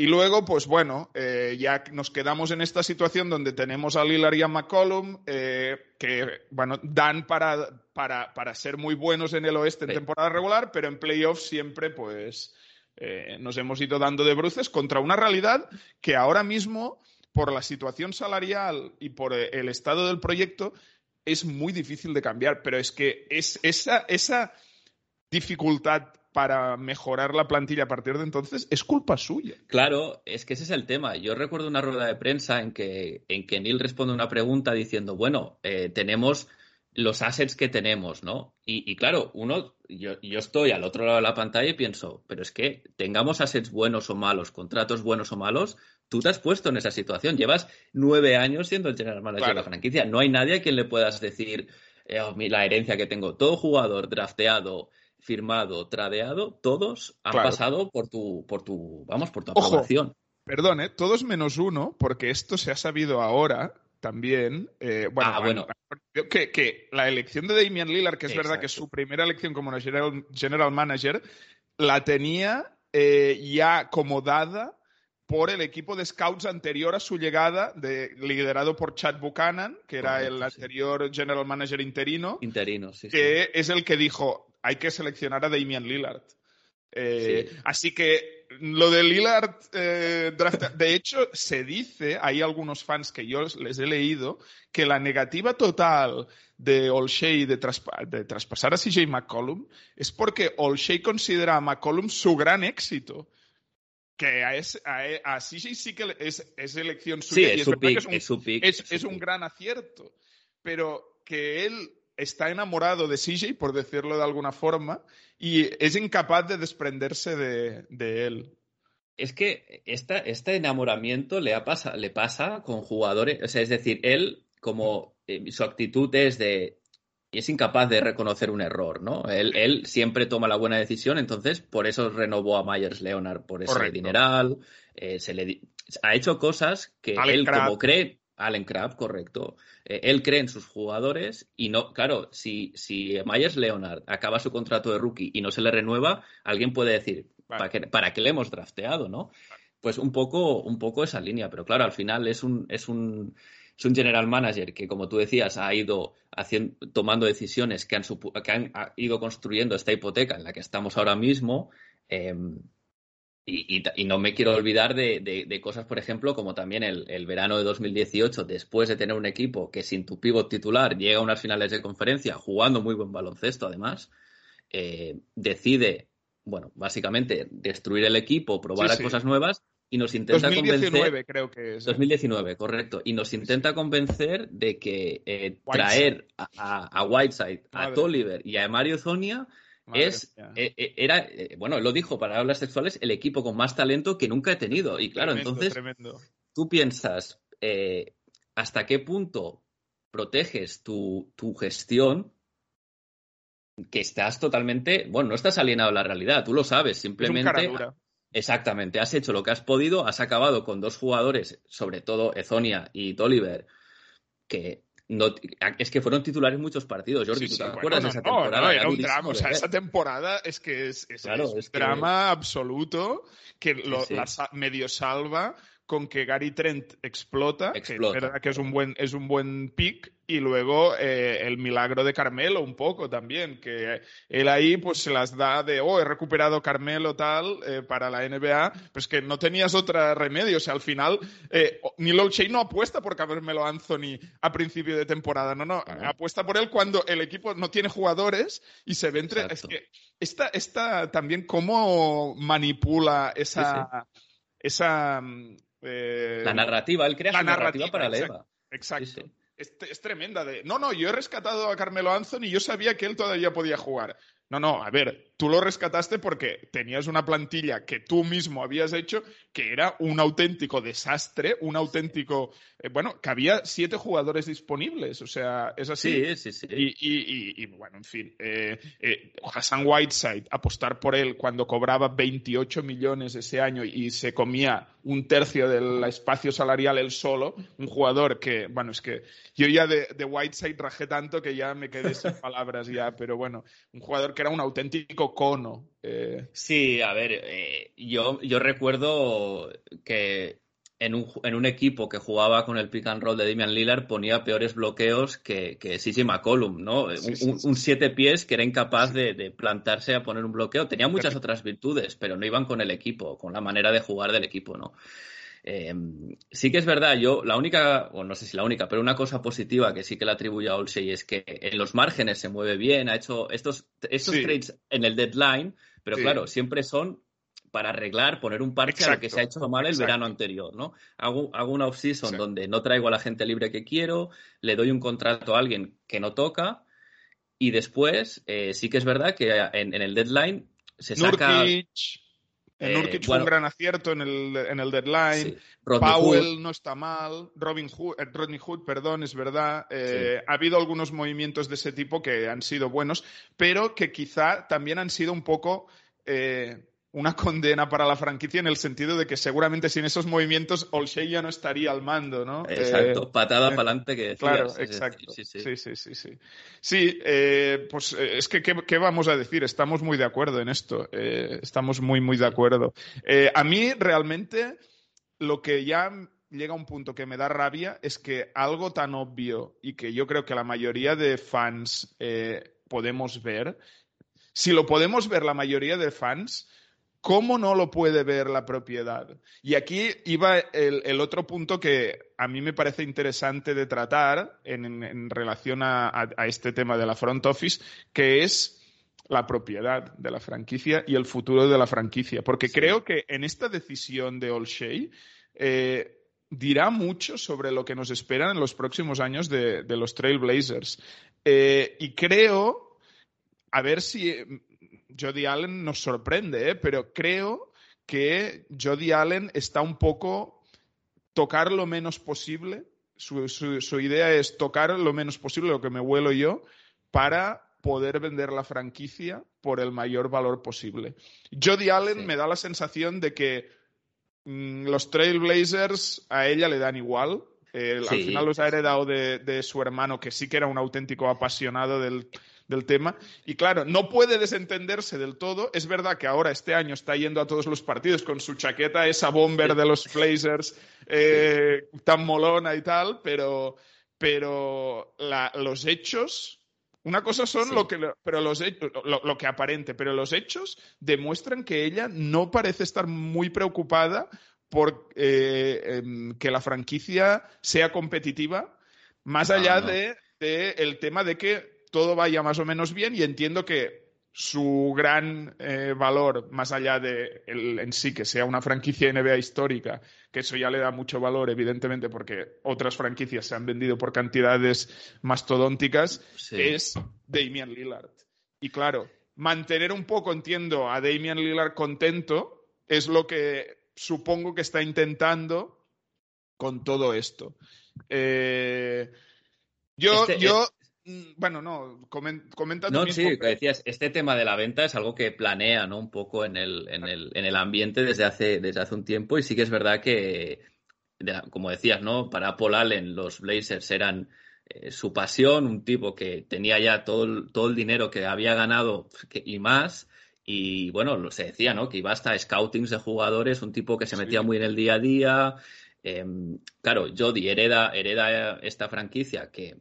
Y luego, pues bueno, eh, ya nos quedamos en esta situación donde tenemos a Lillard y a McCollum, eh, que, bueno, dan para, para, para ser muy buenos en el oeste en Sí. temporada regular, pero en playoffs siempre, pues, eh, nos hemos ido dando de bruces contra una realidad que ahora mismo, por la situación salarial y por el estado del proyecto, es muy difícil de cambiar. Pero es que es esa, esa dificultad para mejorar la plantilla a partir de entonces es culpa suya. Claro, es que ese es el tema. Yo recuerdo una rueda de prensa en que, en que Neil responde una pregunta diciendo, bueno, eh, tenemos los assets que tenemos, ¿no? Y, y claro, uno, yo, yo estoy al otro lado de la pantalla y pienso, pero es que tengamos assets buenos o malos, contratos buenos o malos, tú te has puesto en esa situación. Llevas nueve años siendo el general manager de la franquicia. No hay nadie a quien le puedas decir eh, oh, la herencia que tengo. Todo jugador drafteado, firmado, tradeado, todos han Claro. pasado por tu, por tu, vamos, por tu Ojo. aprobación. Perdón, ¿eh? todos menos uno, porque esto se ha sabido ahora también. eh, bueno, Ah, bueno. Que, que la elección de Damian Lillard, que es verdad que su primera elección como general, general manager, la tenía eh, ya acomodada por el equipo de scouts anterior a su llegada, de, liderado por Chad Buchanan, que era Correcto, el sí. anterior general manager interino. Interino, sí, sí. que es el que dijo, hay que seleccionar a Damian Lillard. Eh, Sí. Así que lo de Lillard, eh, draft- de hecho, se dice, hay algunos fans que yo les he leído, que la negativa total de Olshey de, traspa- de traspasar a CJ McCollum es porque Olshey considera a McCollum su gran éxito. Que a, a CJ sí que es, es elección Sí, suya y es su que pick, es un es su pick. es, su es un gran acierto, pero que él está enamorado de CJ, por decirlo de alguna forma, y es incapaz de desprenderse de, de él. Es que esta, este enamoramiento le, ha pasa, le pasa con jugadores, o sea, es decir, él como eh, su actitud es de, es incapaz de reconocer un error, ¿no? Él, él siempre toma la buena decisión, entonces por eso renovó a Myers Leonard por ese Correcto. dineral, eh, se le ha hecho cosas que él como cree, Allen Crabbe, correcto, eh, él cree en sus jugadores y no, claro, si, si Myers Leonard acaba su contrato de rookie y no se le renueva, alguien puede decir, Vale. ¿para qué, para qué le hemos drafteado, no? Pues un poco, un poco esa línea, pero claro, al final es un, es un, es un general manager que, como tú decías, ha ido haciendo, tomando decisiones que han, que han ha ido construyendo esta hipoteca en la que estamos ahora mismo. eh, y, y ta- y no me quiero olvidar de, de- de cosas, por ejemplo, como también el, el verano de 2018, después de tener un equipo que sin tu pivot titular llega a unas finales de conferencia, jugando muy buen baloncesto además, eh, decide, bueno, básicamente destruir el equipo, probar Sí, cosas nuevas y nos intenta 2019 convencer. creo que es. 2019, correcto. Y nos intenta convencer de que eh, traer a, a- a Whiteside, a. Tolliver y a Mario Zonia Madre es, eh, eh, era, eh, bueno, él lo dijo para hablas sexuales, el equipo con más talento que nunca he tenido. Y claro, Tremendo, entonces tremendo. tú piensas, eh, ¿hasta qué punto proteges tu, tu gestión? Que estás totalmente, bueno, no estás alienado a la realidad, tú lo sabes, Es un simplemente. Exactamente, has hecho lo que has podido, has acabado con dos jugadores, sobre todo Ezonia y Tolliver, que no, es que fueron titulares muchos partidos. Jordi, Sí, ¿tú sí, te acuerdas no, de esa no, temporada? no, Era era un drama. O sea, ver. esa temporada es que es, es- Claro, es un que- drama absoluto que lo- sí. la medio salva con que Gary Trent explota, que es verdad que es un buen, es un buen pick, y luego eh, el milagro de Carmelo un poco también, que él ahí pues se las da de, oh, he recuperado Carmelo tal eh, para la NBA, pues que no tenías otro remedio, o sea, al final eh, Neil no apuesta por Carmelo Anthony a principio de temporada, no, no, apuesta por él cuando el equipo no tiene jugadores y se ve entre... Es que esta, esta también cómo manipula esa... esa mm, eh, La narrativa, él crea la su narrativa, narrativa, para la exacto. EVA. Exacto. Sí, sí. Es, es tremenda. De, no, no, yo he rescatado a Carmelo Anthony y yo sabía que él todavía podía jugar. No, no, a ver, tú lo rescataste porque tenías una plantilla que tú mismo habías hecho que era un auténtico desastre, un auténtico... eh, bueno, que había siete jugadores disponibles, o sea, es así. Sí, sí, sí. Y, y- y- y, bueno, en fin, eh, eh, Hassan Whiteside, apostar por él cuando cobraba 28 millones ese año y se comía un tercio del espacio salarial él solo, un jugador que, bueno, es que yo ya de, de Whiteside rajé tanto que ya me quedé sin palabras ya, pero bueno, un jugador que era un auténtico cono. eh, Sí, a ver, eh, yo, yo recuerdo que en un, en un equipo que jugaba con el pick and roll de Damian Lillard ponía peores bloqueos que, que CJ McCollum, ¿no? Sí, un, sí, sí. un siete pies que era incapaz de, de plantarse a poner un bloqueo. Tenía muchas otras virtudes, pero no iban con el equipo, con la manera de jugar del equipo, ¿no? Eh, sí que es verdad, yo la única, o no sé si la única, pero una cosa positiva que sí que le atribuyo a Olsey es que en los márgenes se mueve bien, ha hecho estos, estos Sí. trades en el deadline, pero Sí. claro, siempre son para arreglar, poner un parche a lo que se ha hecho mal el exacto. verano anterior, ¿no? Hago, hago una off-season donde no traigo a la gente libre que quiero, le doy un contrato a alguien que no toca, y después eh, sí que es verdad que en, en el deadline se saca... Nurkic, eh, Nurkic fue un gran acierto en el, en el deadline. sí, Powell Hood, no está mal, Robin Hood, eh, Rodney Hood, perdón, es verdad. Eh, Ha habido algunos movimientos de ese tipo que han sido buenos, pero que quizá también han sido un poco eh, una condena para la franquicia en el sentido de que seguramente sin esos movimientos Olshey ya no estaría al mando, ¿no? Exacto, Eh, patada eh, para adelante que decías. Claro, decir, exacto. sí, sí. Sí, sí, sí, eh, pues es que, ¿qué, qué vamos a decir? Estamos muy de acuerdo en esto. estamos muy, muy de acuerdo. A mí, realmente, lo que ya llega a un punto que me da rabia es que algo tan obvio y que yo creo que la mayoría de fans podemos ver, si lo podemos ver la mayoría de fans, ¿Cómo no lo puede ver la propiedad? Y aquí iba el, el otro punto que a mí me parece interesante de tratar en, en- en relación a, a- a este tema de la front office, que es la propiedad de la franquicia y el futuro de la franquicia. Porque creo que en esta decisión de Olshey eh, dirá mucho sobre lo que nos espera en los próximos años de, de los Trailblazers. Eh, y creo, a ver si Jody Allen nos sorprende, ¿eh? pero creo que Jody Allen está un poco tocar lo menos posible. Su, su- su idea es tocar lo menos posible, lo que me vuelo yo, para poder vender la franquicia por el mayor valor posible. Jody Allen Sí. me da la sensación de que mm, los Trailblazers a ella le dan igual. Eh, Al final los ha heredado de, de su hermano, que sí que era un auténtico apasionado del, del tema. Y claro, no puede desentenderse del todo. Es verdad que ahora este año está yendo a todos los partidos con su chaqueta, esa bomber de los Blazers eh, tan molona y tal, pero, pero la- los hechos. Una cosa son Sí. lo que, pero los hechos, lo, lo que aparente, pero los hechos demuestran que ella no parece estar muy preocupada por eh, em, que la franquicia sea competitiva, más No, allá no. de, de el tema de que todo vaya más o menos bien y entiendo que su gran eh, valor, más allá de el- en sí que sea una franquicia NBA histórica, que eso ya le da mucho valor, evidentemente, porque otras franquicias se han vendido por cantidades mastodónticas, Sí. es Damian Lillard. Y claro, mantener un poco, entiendo, a Damian Lillard contento es lo que supongo que está intentando con todo esto. Eh, yo, Este- yo, bueno, no, comen- comenta No, sí, decías, este tema de la venta es algo que planea, ¿no? Un poco en el, en el, en el ambiente desde hace, desde hace un tiempo y sí que es verdad que, como decías, ¿no? Para Paul Allen los Blazers eran eh, su pasión, un tipo que tenía ya todo el, todo el dinero que había ganado que- y más. Y bueno, se decía, ¿no? Que iba hasta scoutings de jugadores, un tipo que se Sí. metía muy en el día a día. Em, claro, Jody hereda, hereda esta franquicia que,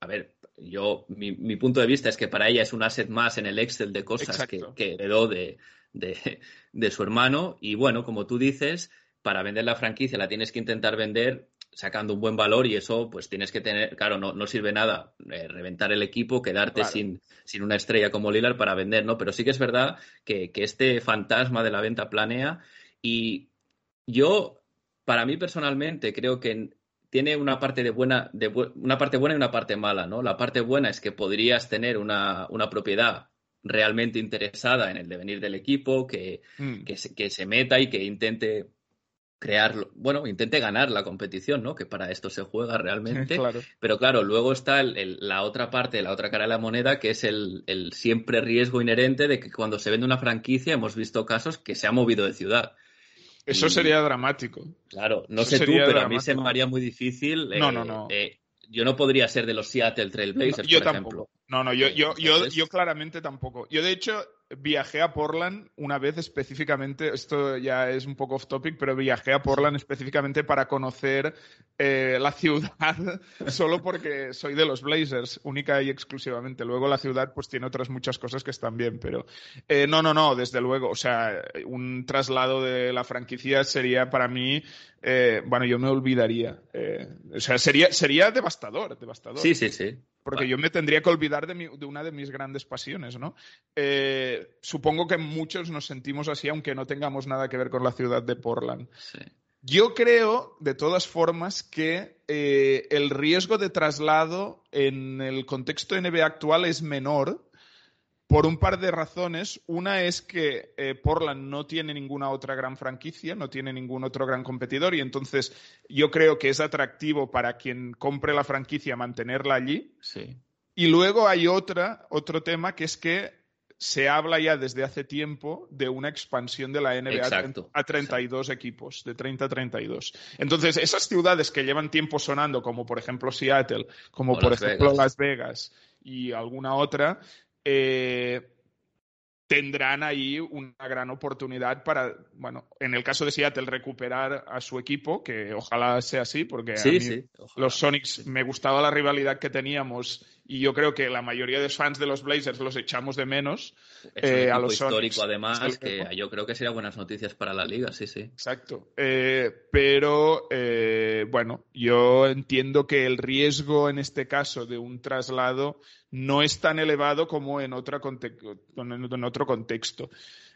a ver, yo, mi, mi punto de vista es que para ella es un asset más en el Excel de cosas que, que heredó de, de, de su hermano. Y bueno, como tú dices, para vender la franquicia la tienes que intentar vender sacando un buen valor y eso pues tienes que tener, claro, no, no sirve nada eh, reventar el equipo, quedarte Claro. sin, sin una estrella como Lillard para vender, ¿no? Pero sí que es verdad que, que este fantasma de la venta planea y yo, para mí personalmente, creo que tiene una parte de buena, de bu- una parte buena y una parte mala, ¿no? La parte buena es que podrías tener una, una propiedad realmente interesada en el devenir del equipo, que, Mm. que se, que se meta y que intente crearlo, bueno, intente ganar la competición, ¿no? Que para esto se juega realmente. Claro. Pero claro, luego está el- el- la otra parte, la otra cara de la moneda, que es el, el siempre riesgo inherente de que cuando se vende una franquicia hemos visto casos que se ha movido de ciudad. Eso sería dramático. Claro, no Eso sé tú, pero a mí se me haría muy difícil. No, eh, no, no. eh, yo no podría ser de los Seattle Trailblazers, yo por tampoco. ejemplo. No, no, yo, yo, yo, yo claramente tampoco. Yo, de hecho, viajé a Portland una vez específicamente, esto ya es un poco off topic, pero viajé a Portland específicamente para conocer eh, la ciudad, solo porque soy de los Blazers, única y exclusivamente. Luego la ciudad pues tiene otras muchas cosas que están bien, pero eh, no, no, no, desde luego. O sea, un traslado de la franquicia sería para mí, eh, bueno, yo me olvidaría. eh, o sea, sería, sería devastador, devastador Sí, sí, sí. Porque yo me tendría que olvidar de, mi- de una de mis grandes pasiones, ¿no? Eh, supongo que muchos nos sentimos así, aunque no tengamos nada que ver con la ciudad de Portland. sí. Yo creo, de todas formas, que eh, el riesgo de traslado en el contexto NBA actual es menor por un par de razones. Una es que eh, Portland no tiene ninguna otra gran franquicia, no tiene ningún otro gran competidor y entonces yo creo que es atractivo para quien compre la franquicia mantenerla allí. sí. Y luego hay otra, otro tema que es que se habla ya desde hace tiempo de una expansión de la NBA Exacto, a 32 equipos, de 30 a 32. Entonces, esas ciudades que llevan tiempo sonando, como por ejemplo Seattle, como O por Las ejemplo Vegas. Las Vegas y alguna otra, eh, tendrán ahí una gran oportunidad para, bueno, en el caso de Seattle, recuperar a su equipo, que ojalá sea así, porque a mí sí. ojalá. los Sonics me gustaba la rivalidad que teníamos y yo creo que la mayoría de los fans de los Blazers los echamos de menos. Es un eh, a los histórico, Sonics. además, que yo creo que sería buenas noticias para la liga, sí, sí. Exacto. Eh, pero, eh, bueno, yo entiendo que el riesgo en este caso de un traslado no es tan elevado como en, otra en otro contexto.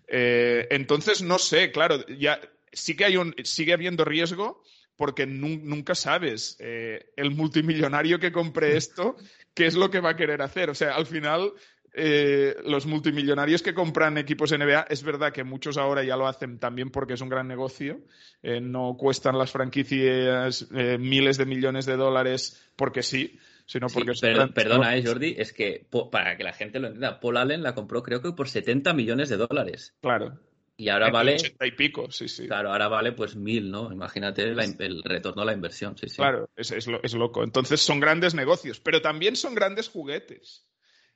Eh, entonces, no sé, claro, ya sí que hay un, sigue habiendo riesgo porque nu- nunca sabes eh, el multimillonario que compre esto, qué es lo que va a querer hacer. O sea, al final, eh, los multimillonarios que compran equipos NBA, es verdad que muchos ahora ya lo hacen también porque es un gran negocio. Eh, no cuestan las franquicias eh, miles de millones de dólares porque sí, sino Sí, porque son per- perdona, eh. Jordi, es que para que la gente lo entienda, Paul Allen la compró creo que por 70 millones de dólares. Claro. Y ahora vale, 80 y pico, sí, sí. claro, ahora vale pues mil, ¿no? Imagínate la el retorno a la inversión, sí, sí. Claro, es, es lo- es loco. Entonces son grandes negocios, pero también son grandes juguetes.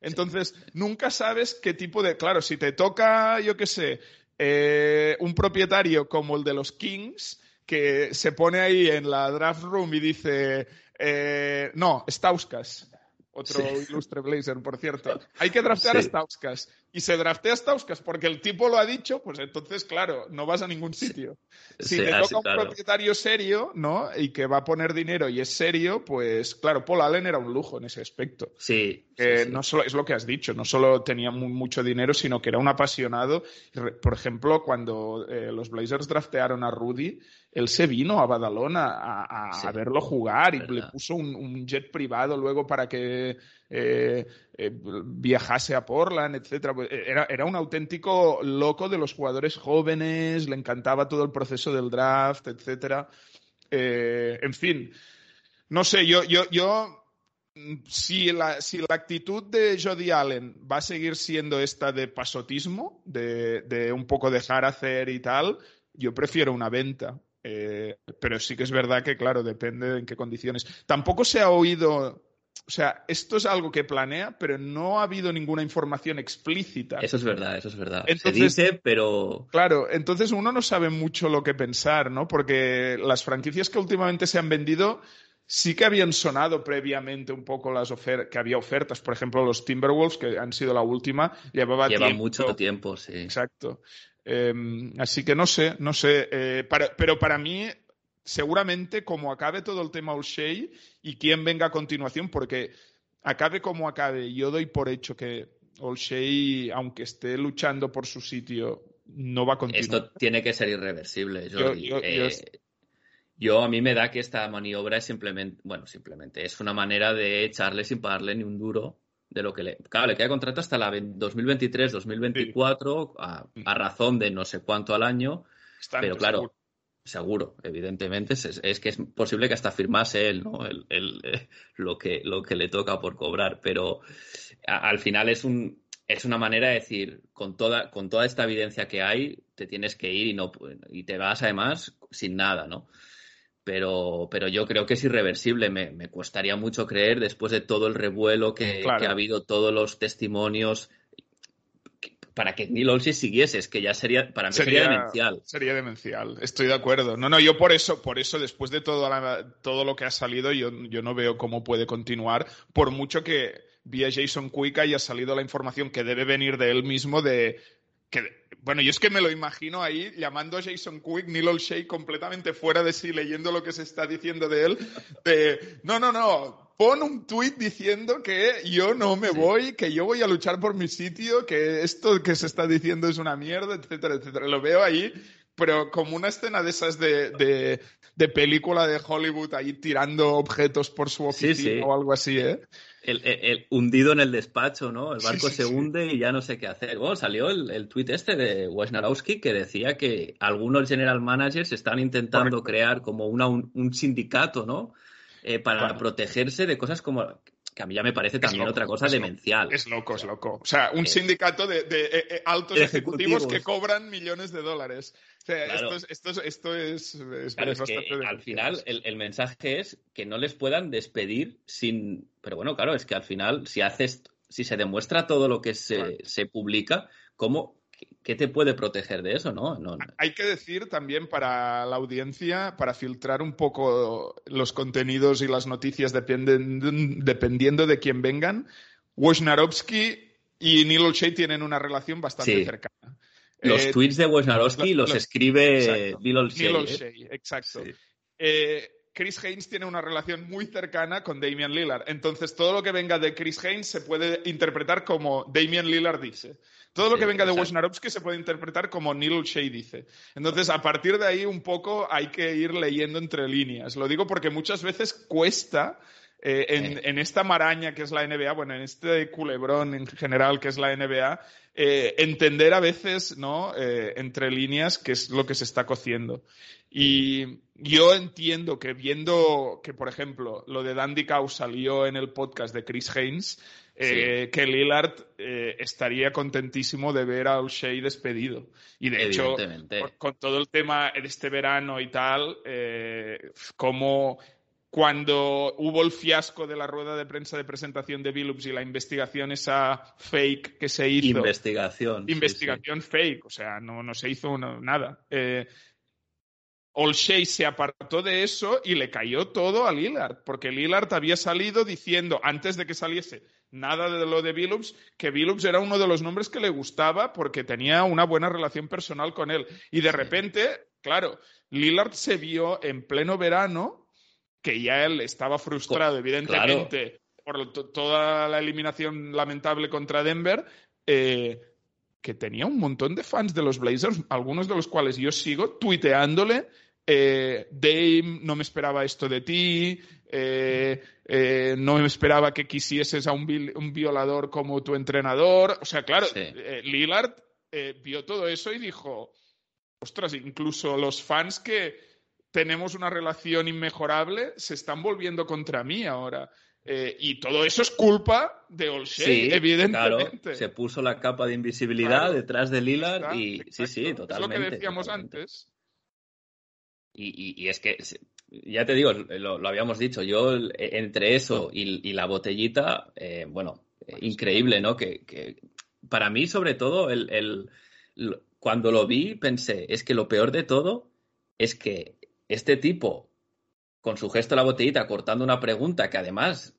Entonces, nunca sabes qué tipo de... Claro, si te toca, yo qué sé, eh, un propietario como el de los Kings, que se pone ahí en la draft room y dice, eh, no, Stauskas, otro Sí. ilustre Blazer, por cierto. Hay que draftear a Sí. Stauskas. Y se draftea a Stauskas porque el tipo lo ha dicho, pues entonces, claro, no vas a ningún sitio. Si Sí, te así, toca un claro. propietario serio, ¿no? Y que va a poner dinero y es serio, pues claro, Paul Allen era un lujo en ese aspecto. Sí, Eh. No solo, es lo que has dicho, no solo tenía mu- mucho dinero, sino que era un apasionado. Por ejemplo, cuando eh, los Blazers draftearon a Rudy, él se vino a Badalona a, a- Sí, a verlo jugar y le puso un, un jet privado luego para que eh, eh, viajase a Portland, etcétera. Pues, eh, Era, era un auténtico loco de los jugadores jóvenes, le encantaba todo el proceso del draft, etcétera. Eh, en fin, no sé, yo, yo, yo si la, si la actitud de Jody Allen va a seguir siendo esta de pasotismo, de, de un poco dejar hacer y tal, yo prefiero una venta. Eh, pero sí que es verdad que, claro, depende de en qué condiciones. Tampoco se ha oído, o sea, esto es algo que planea, pero no ha habido ninguna información explícita. Eso es verdad, eso es verdad. Entonces- Se dice, pero Claro, entonces uno no sabe mucho lo que pensar, ¿no? Porque las franquicias que últimamente se han vendido sí que habían sonado previamente un poco las ofertas, que había ofertas. Por ejemplo, los Timberwolves, que han sido la última, llevaba lleva tiempo. mucho tiempo, sí. Exacto. Eh, así que no sé, no sé. eh, para- pero para mí, seguramente, como acabe todo el tema O'Shea y quién venga a continuación, porque acabe como acabe, yo doy por hecho que O'Shea, aunque esté luchando por su sitio, no va a continuar. Esto tiene que ser irreversible, Yo- Jordi. yo- Eh, yo- yo a mí me da que esta maniobra es simplemente, bueno, simplemente es una manera de echarle sin pagarle ni un duro de lo que le. Claro, le queda contrato hasta la 2023, 2024, a, a razón de no sé cuánto al año, pero claro, seguro. seguro, evidentemente, es, es que es posible que hasta firmase él, ¿no? El, el, eh, lo, que, lo que le toca por cobrar, pero a- al final es un. Es una manera de decir, con toda, con toda esta evidencia que hay, te tienes que ir y no y te vas además sin nada, ¿no? Pero, pero yo creo que es irreversible. Me, me costaría mucho creer, después de todo el revuelo que, Claro. que ha habido, todos los testimonios, que- para que Neil Olshey siguiese, es que ya sería, para mí sería, demencial. Sería demencial, estoy de acuerdo. No, no, yo por eso, por eso, después de todo, la- todo lo que ha salido, yo, yo no veo cómo puede continuar, por mucho que vía Jason Quick haya salido la información que debe venir de él mismo de que bueno, yo es que me lo imagino ahí llamando a Jason Quick, Neil Olshey completamente fuera de sí, leyendo lo que se está diciendo de él, de no, no, no, pon un tweet diciendo que yo no me voy, que yo voy a luchar por mi sitio, que esto que se está diciendo es una mierda, etcétera, etcétera. Lo veo ahí, pero como una escena de esas de, de, de película de Hollywood ahí tirando objetos por su Sí, oficina sí. o algo así, ¿eh? El, el- el hundido en el despacho, ¿no? El barco sí, se sí. hunde y ya no sé qué hacer. Bueno, salió el, el tuit este de Wojnarowski que decía que algunos general managers están intentando Correcto. crear como una, un, un sindicato, ¿no? Eh, para protegerse de cosas como que a mí ya me parece también loco, otra cosa es demencial. Es loco, es loco. O sea, un Eh, sindicato de, de, eh, eh, altos ejecutivos, ejecutivos. que cobran millones de dólares. O sea, Claro. esto es, esto es, esto es, Claro, que al final el, el mensaje es que no les puedan despedir sin. Pero bueno, claro, es que al final, si haces, si se demuestra todo lo que se, Claro. se publica, ¿cómo? ¿Qué te puede proteger de eso, no? no, no. Hay que decir también para la audiencia, para filtrar un poco los contenidos y las noticias dependen- dependiendo de quién vengan, Wojnarowski y Neil O'Shea tienen una relación bastante Sí. cercana. Los Eh, tweets de Wojnarowski lo- los, lo- escribe exacto. Bill O'Shea. Neil ¿eh? Exacto. Sí. Eh, Chris Haynes tiene una relación muy cercana con Damian Lillard. Entonces, todo lo que venga de Chris Haynes se puede interpretar como Damian Lillard dice. Todo lo Sí, que venga de. Wojnarowski se puede interpretar como Neil O'Shea dice. Entonces, a partir de ahí, un poco hay que ir leyendo entre líneas. Lo digo porque muchas veces cuesta. eh, en, Sí. en esta maraña que es la NBA, bueno, en este culebrón en general que es la NBA, eh, entender a veces, ¿no? Eh, entre líneas qué es lo que se está cociendo. Y yo entiendo que viendo que, por ejemplo, lo de Dandy Cow salió en el podcast de Chris Haynes, eh, que Lillard eh, estaría contentísimo de ver a O'Shea despedido. Y de hecho, con, todo el tema de este verano y tal, eh, como cuando hubo el fiasco de la rueda de prensa de presentación de Billups y la investigación esa fake que se hizo. Investigación. sí, investigación fake, o sea, no, no se hizo una- nada. Eh, Olshey se apartó de eso y le cayó todo a Lillard, porque Lillard había salido diciendo, antes de que saliese nada de lo de Billups, que Billups era uno de los nombres que le gustaba porque tenía una buena relación personal con él. Y de repente, claro, Lillard se vio en pleno verano, que ya él estaba frustrado, evidentemente, por to- toda la eliminación lamentable contra Denver, eh, que tenía un montón de fans de los Blazers, algunos de los cuales yo sigo, tuiteándole, eh, Dame, no me esperaba esto de ti, eh, eh, no me esperaba que quisieses a un, violador como tu entrenador. O sea, claro, Sí. Lillard vio todo eso y dijo, ostras, incluso los fans que tenemos una relación inmejorable se están volviendo contra mí ahora. Eh, y todo eso es culpa de Olshey, Sí, evidentemente. claro. Se puso la capa de invisibilidad Claro. detrás de Lillard Está, y sí, sí, totalmente. Es lo que decíamos totalmente. antes. Y, es que, ya te digo, lo, lo habíamos dicho, yo el- entre eso y, y la botellita, eh, bueno, eh, increíble, ¿no? Que, que para mí, sobre todo, el, el- cuando lo vi, pensé, es que lo peor de todo es que este tipo, con su gesto de la botellita, cortando una pregunta que además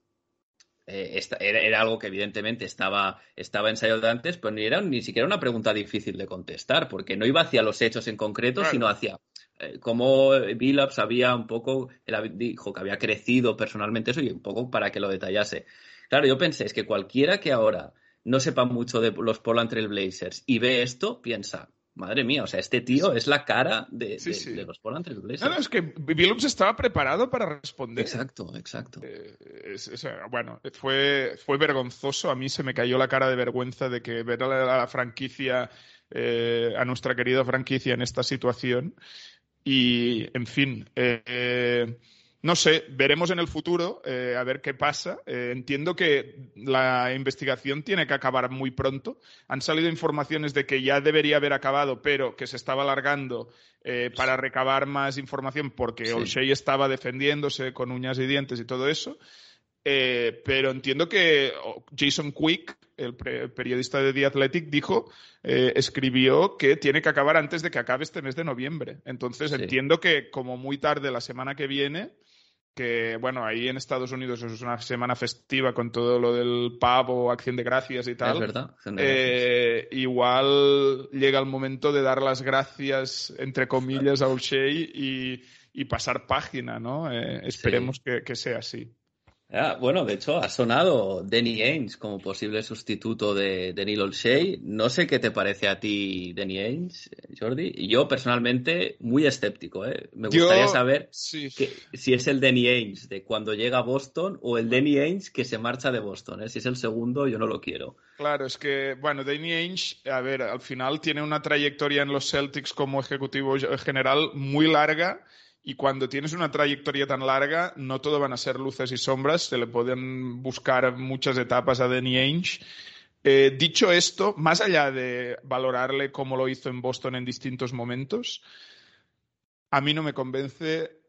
eh, esta- era, era algo que evidentemente estaba, estaba ensayado de antes, pero ni era ni siquiera una pregunta difícil de contestar, porque no iba hacia los hechos en concreto, Claro. sino hacia eh, cómo Billups había un poco, él dijo que había crecido personalmente eso y un poco para que lo detallase. Claro, yo pensé, es que cualquiera que ahora no sepa mucho de los Portland Trail Blazers y ve esto, piensa, madre mía, o sea, este tío es la cara de, Sí, de- sí. de los Portland Trail Blazers. No, no, es que Billups estaba preparado para responder. Exacto, exacto. Eh, es- es- bueno, fue, fue vergonzoso. A mí se me cayó la cara de vergüenza de que ver a la, a la franquicia, eh, a nuestra querida franquicia en esta situación. Y, en fin, eh, eh, no sé, veremos en el futuro eh, a ver qué pasa. Eh, entiendo que la investigación tiene que acabar muy pronto. Han salido informaciones de que ya debería haber acabado, pero que se estaba alargando eh, para recabar más información porque Sí. O'Shea estaba defendiéndose con uñas y dientes y todo eso. Eh, pero entiendo que Jason Quick, el periodista de The Athletic, dijo, eh, escribió que tiene que acabar antes de que acabe este mes de noviembre. Entonces Sí. entiendo que como muy tarde la semana que viene, que bueno, ahí en Estados Unidos es una semana festiva con todo lo del pavo, acción de gracias y tal. Es verdad. Eh, igual llega el momento de dar las gracias, entre comillas, a O'Shea y, y pasar página, ¿no? Eh, esperemos que, que sea así. Ah, bueno, de hecho, ha sonado Danny Ainge como posible sustituto de, de Neil. No sé qué te parece a ti, Danny Ainge, Jordi. Y yo, personalmente, muy escéptico. ¿eh? Me Yo- gustaría saber Sí. que- si es el Danny Ainge de cuando llega a Boston o el Danny Ainge que se marcha de Boston. ¿eh? Si es el segundo, yo no lo quiero. Claro, es que, bueno, Danny Ainge, a ver, al final tiene una trayectoria en los Celtics como ejecutivo general muy larga y cuando tienes una trayectoria tan larga, no todo van a ser luces y sombras, se le pueden buscar muchas etapas a Danny Ainge. Eh, dicho esto, más allá de valorarle como lo hizo en Boston en distintos momentos, a mí no me convence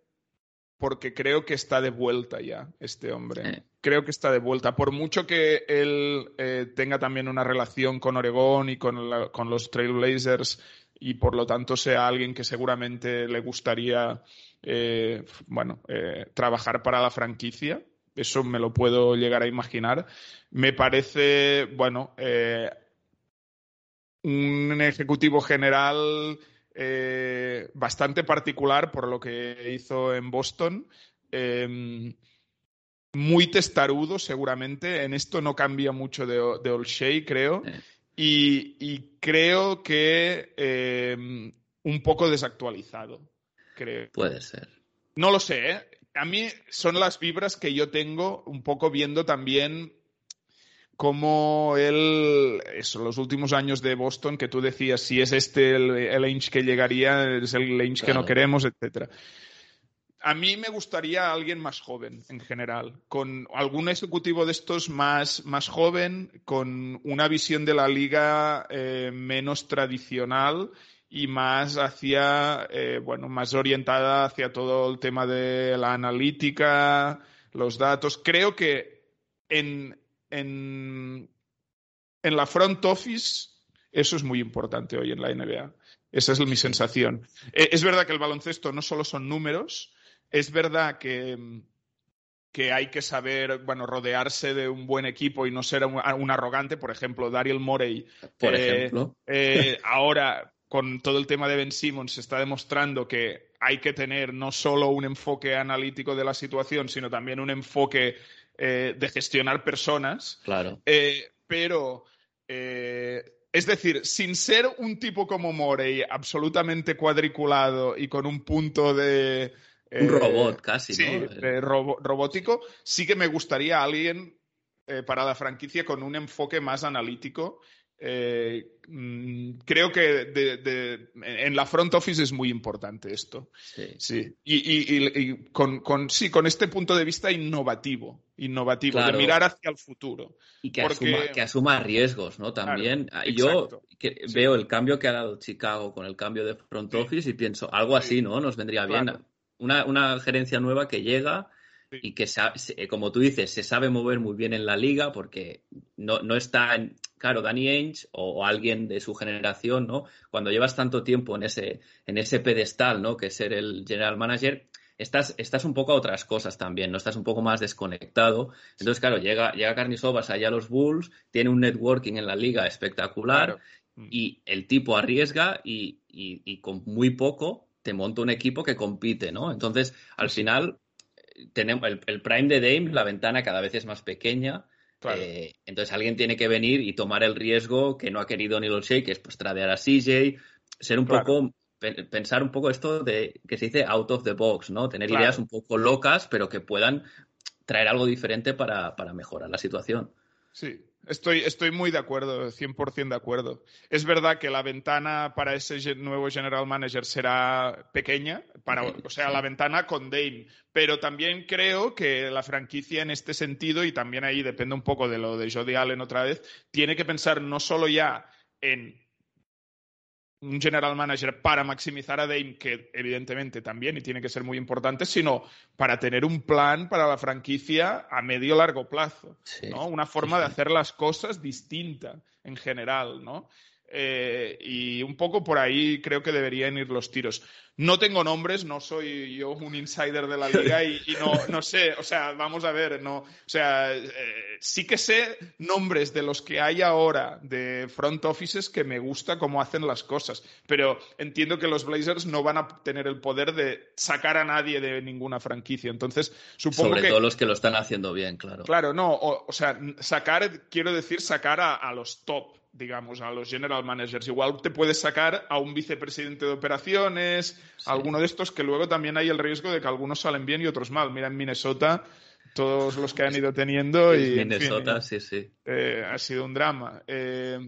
porque creo que está de vuelta ya este hombre. Eh. Creo que está de vuelta. Por mucho que él eh, tenga también una relación con Oregón y con, la- con los Trailblazers y por lo tanto sea alguien que seguramente le gustaría eh, bueno, eh, trabajar para la franquicia. Eso me lo puedo llegar a imaginar. Me parece, bueno, un ejecutivo general eh, bastante particular por lo que hizo en Boston. Eh, muy testarudo, seguramente. En esto no cambia mucho de, de Olshey, creo. Y, y creo que eh, un poco desactualizado, creo. Puede ser. No lo sé, ¿eh? A mí son las vibras que yo tengo un poco viendo también cómo él, eso, los últimos años de Boston, que tú decías, si es este el, el Ainge que llegaría, es el Ainge que no queremos, etcétera. A mí me gustaría alguien más joven en general, con algún ejecutivo de estos más, más joven, con una visión de la liga eh, menos tradicional y más hacia, eh, bueno, más orientada hacia todo el tema de la analítica, los datos. Creo que en, en, en la front office eso es muy importante hoy en la NBA. Esa es mi sensación. Eh, Es verdad que el baloncesto no solo son números, es verdad que, que hay que saber, bueno, rodearse de un buen equipo y no ser un, un arrogante. Por ejemplo, Daryl Morey. Por eh, ejemplo. eh, ahora, con todo el tema de Ben Simmons, se está demostrando que hay que tener no solo un enfoque analítico de la situación, sino también un enfoque eh, de gestionar personas. Claro. Eh, pero, eh, es decir, sin ser un tipo como Morey, absolutamente cuadriculado y con un punto de. Un robot casi, sí, ¿no? de robo- robótico, sí que me gustaría alguien para la franquicia con un enfoque más analítico. Eh, mm, creo que de- de- en la front office es muy importante esto. Sí. Sí, y, y- y- y con, con- sí, con este punto de vista innovativo, innovativo, Claro. de mirar hacia el futuro. Y que, Porque- asuma, que asuma riesgos, ¿no? También. Ah, Claro, Yo que Sí. veo el cambio que ha dado Chicago con el cambio de front office y pienso, algo así, ¿no? Nos vendría bien. Una, una gerencia nueva que llega. Y que, se- como tú dices, se sabe mover muy bien en la liga porque no, no está, en- claro, Danny Ainge o, o alguien de su generación, ¿no? Cuando llevas tanto tiempo en ese, en ese pedestal, ¿no? Que es ser el general manager, estás, estás un poco a otras cosas también, ¿no? Estás un poco más desconectado. Entonces, claro, llega, llega Carnisovas allá a los Bulls, tiene un networking en la liga espectacular Claro. y el tipo arriesga y, y- y con muy poco te monta un equipo que compite, ¿no? Entonces, al final, eh, tenemos el, el prime de Dame, la ventana cada vez es más pequeña. Claro. eh, entonces alguien tiene que venir y tomar el riesgo que no ha querido Neil O'Shea, que es pues tradear a CJ, ser un Claro. poco, pe- pensar un poco esto de que se dice out of the box, ¿no? Tener Claro. ideas un poco locas, pero que puedan traer algo diferente para, para mejorar la situación. Sí, estoy, estoy muy de acuerdo, 100% de acuerdo. Es verdad que la ventana para ese nuevo general manager será pequeña, para, o sea, la ventana con Dame, pero también creo que la franquicia en este sentido, y también ahí depende un poco de lo de Jody Allen otra vez, tiene que pensar no solo ya en un general manager para maximizar a Dame, que evidentemente también y tiene que ser muy importante, sino para tener un plan para la franquicia a medio largo plazo, Sí, ¿no? Una forma sí, de hacer las cosas distinta en general, ¿no? Eh, y un poco por ahí creo que deberían ir los tiros. No tengo nombres, no soy yo un insider de la liga y, y no, no sé, o sea, vamos a ver, no, o sea, eh, sí que sé nombres de los que hay ahora de front offices que me gusta cómo hacen las cosas, pero entiendo que los Blazers no van a tener el poder de sacar a nadie de ninguna franquicia, entonces supongo Sobre que todo los que lo están haciendo bien, claro. Claro, no, o, o sea, sacar, quiero decir, sacar a, a los top, digamos, a los general managers. Igual te puedes sacar a un vicepresidente de operaciones, Sí. alguno de estos que luego también hay el riesgo de que algunos salen bien y otros mal. Mira en Minnesota todos los que han ido teniendo y en fin, Minnesota, sí, sí. eh, ha sido un drama. Eh,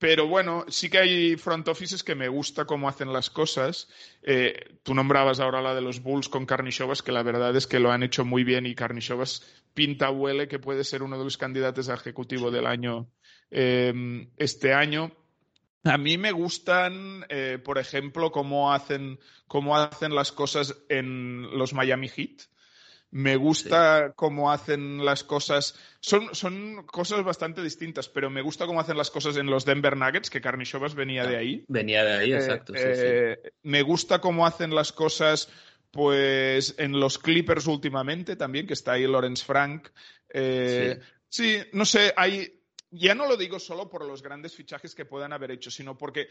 pero bueno, sí que hay front offices que me gusta cómo hacen las cosas. Eh, tú nombrabas ahora la de los Bulls con Karnisovas, que la verdad es que lo han hecho muy bien y Karnisovas pinta huele que puede ser uno de los candidatos a ejecutivo del año eh, este año. A mí me gustan, eh, por ejemplo, cómo hacen, cómo hacen las cosas en los Miami Heat. Me gusta cómo hacen las cosas. Son, son cosas bastante distintas, pero me gusta cómo hacen las cosas en los Denver Nuggets, que Karnisovas venía de ahí. Venía de ahí, Eh, exacto. sí, sí. eh, Me gusta cómo hacen las cosas, pues, en los Clippers últimamente también, que está ahí Lawrence Frank. Sí. no sé, hay. Ya no lo digo solo por los grandes fichajes que puedan haber hecho, sino porque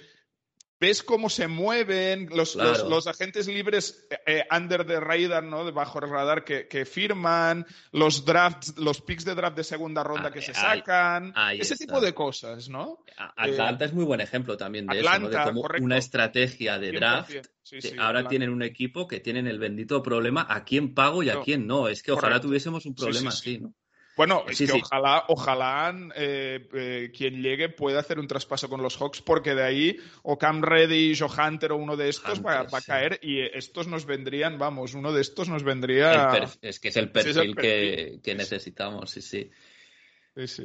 ves cómo se mueven los, Claro. los, los agentes libres eh, eh, under the radar, ¿no? Debajo del radar que, que firman, los drafts, los picks de draft de segunda ronda Ah, que se sacan, ahí ese está. tipo de cosas, ¿no? Atlanta es muy buen ejemplo también de eso, ¿no? De cómo correcto. una estrategia de 100%. draft. Sí, que sí, ahora Atlanta. tienen un equipo que tienen el bendito problema a quién pago y a No, quién no. Es que ojalá correcto. tuviésemos un problema sí, sí. así, ¿no? Bueno, es que sí. ojalá, ojalá eh, eh, quien llegue pueda hacer un traspaso con los Hawks, porque de ahí o Cam Reddish o Hunter o uno de estos va, Hunter, va a sí. caer y estos nos vendrían, vamos, uno de estos nos vendría. es que es el es perfil, el perfil, que, necesitamos, sí, sí. Sí, sí.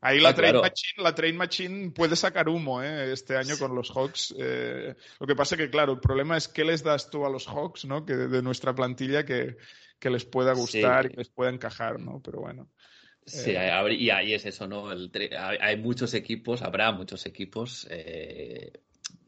Ahí la Ah, claro. machine, la Machine puede sacar humo ¿eh? este año con los Hawks. Eh, lo que pasa que, claro, el problema es qué les das tú a los Hawks, ¿no? Que de nuestra plantilla que, que les pueda gustar Sí. y que les pueda encajar, ¿no? Pero bueno. Sí, Eh. y ahí es eso, ¿no? El hay muchos equipos, habrá muchos equipos eh,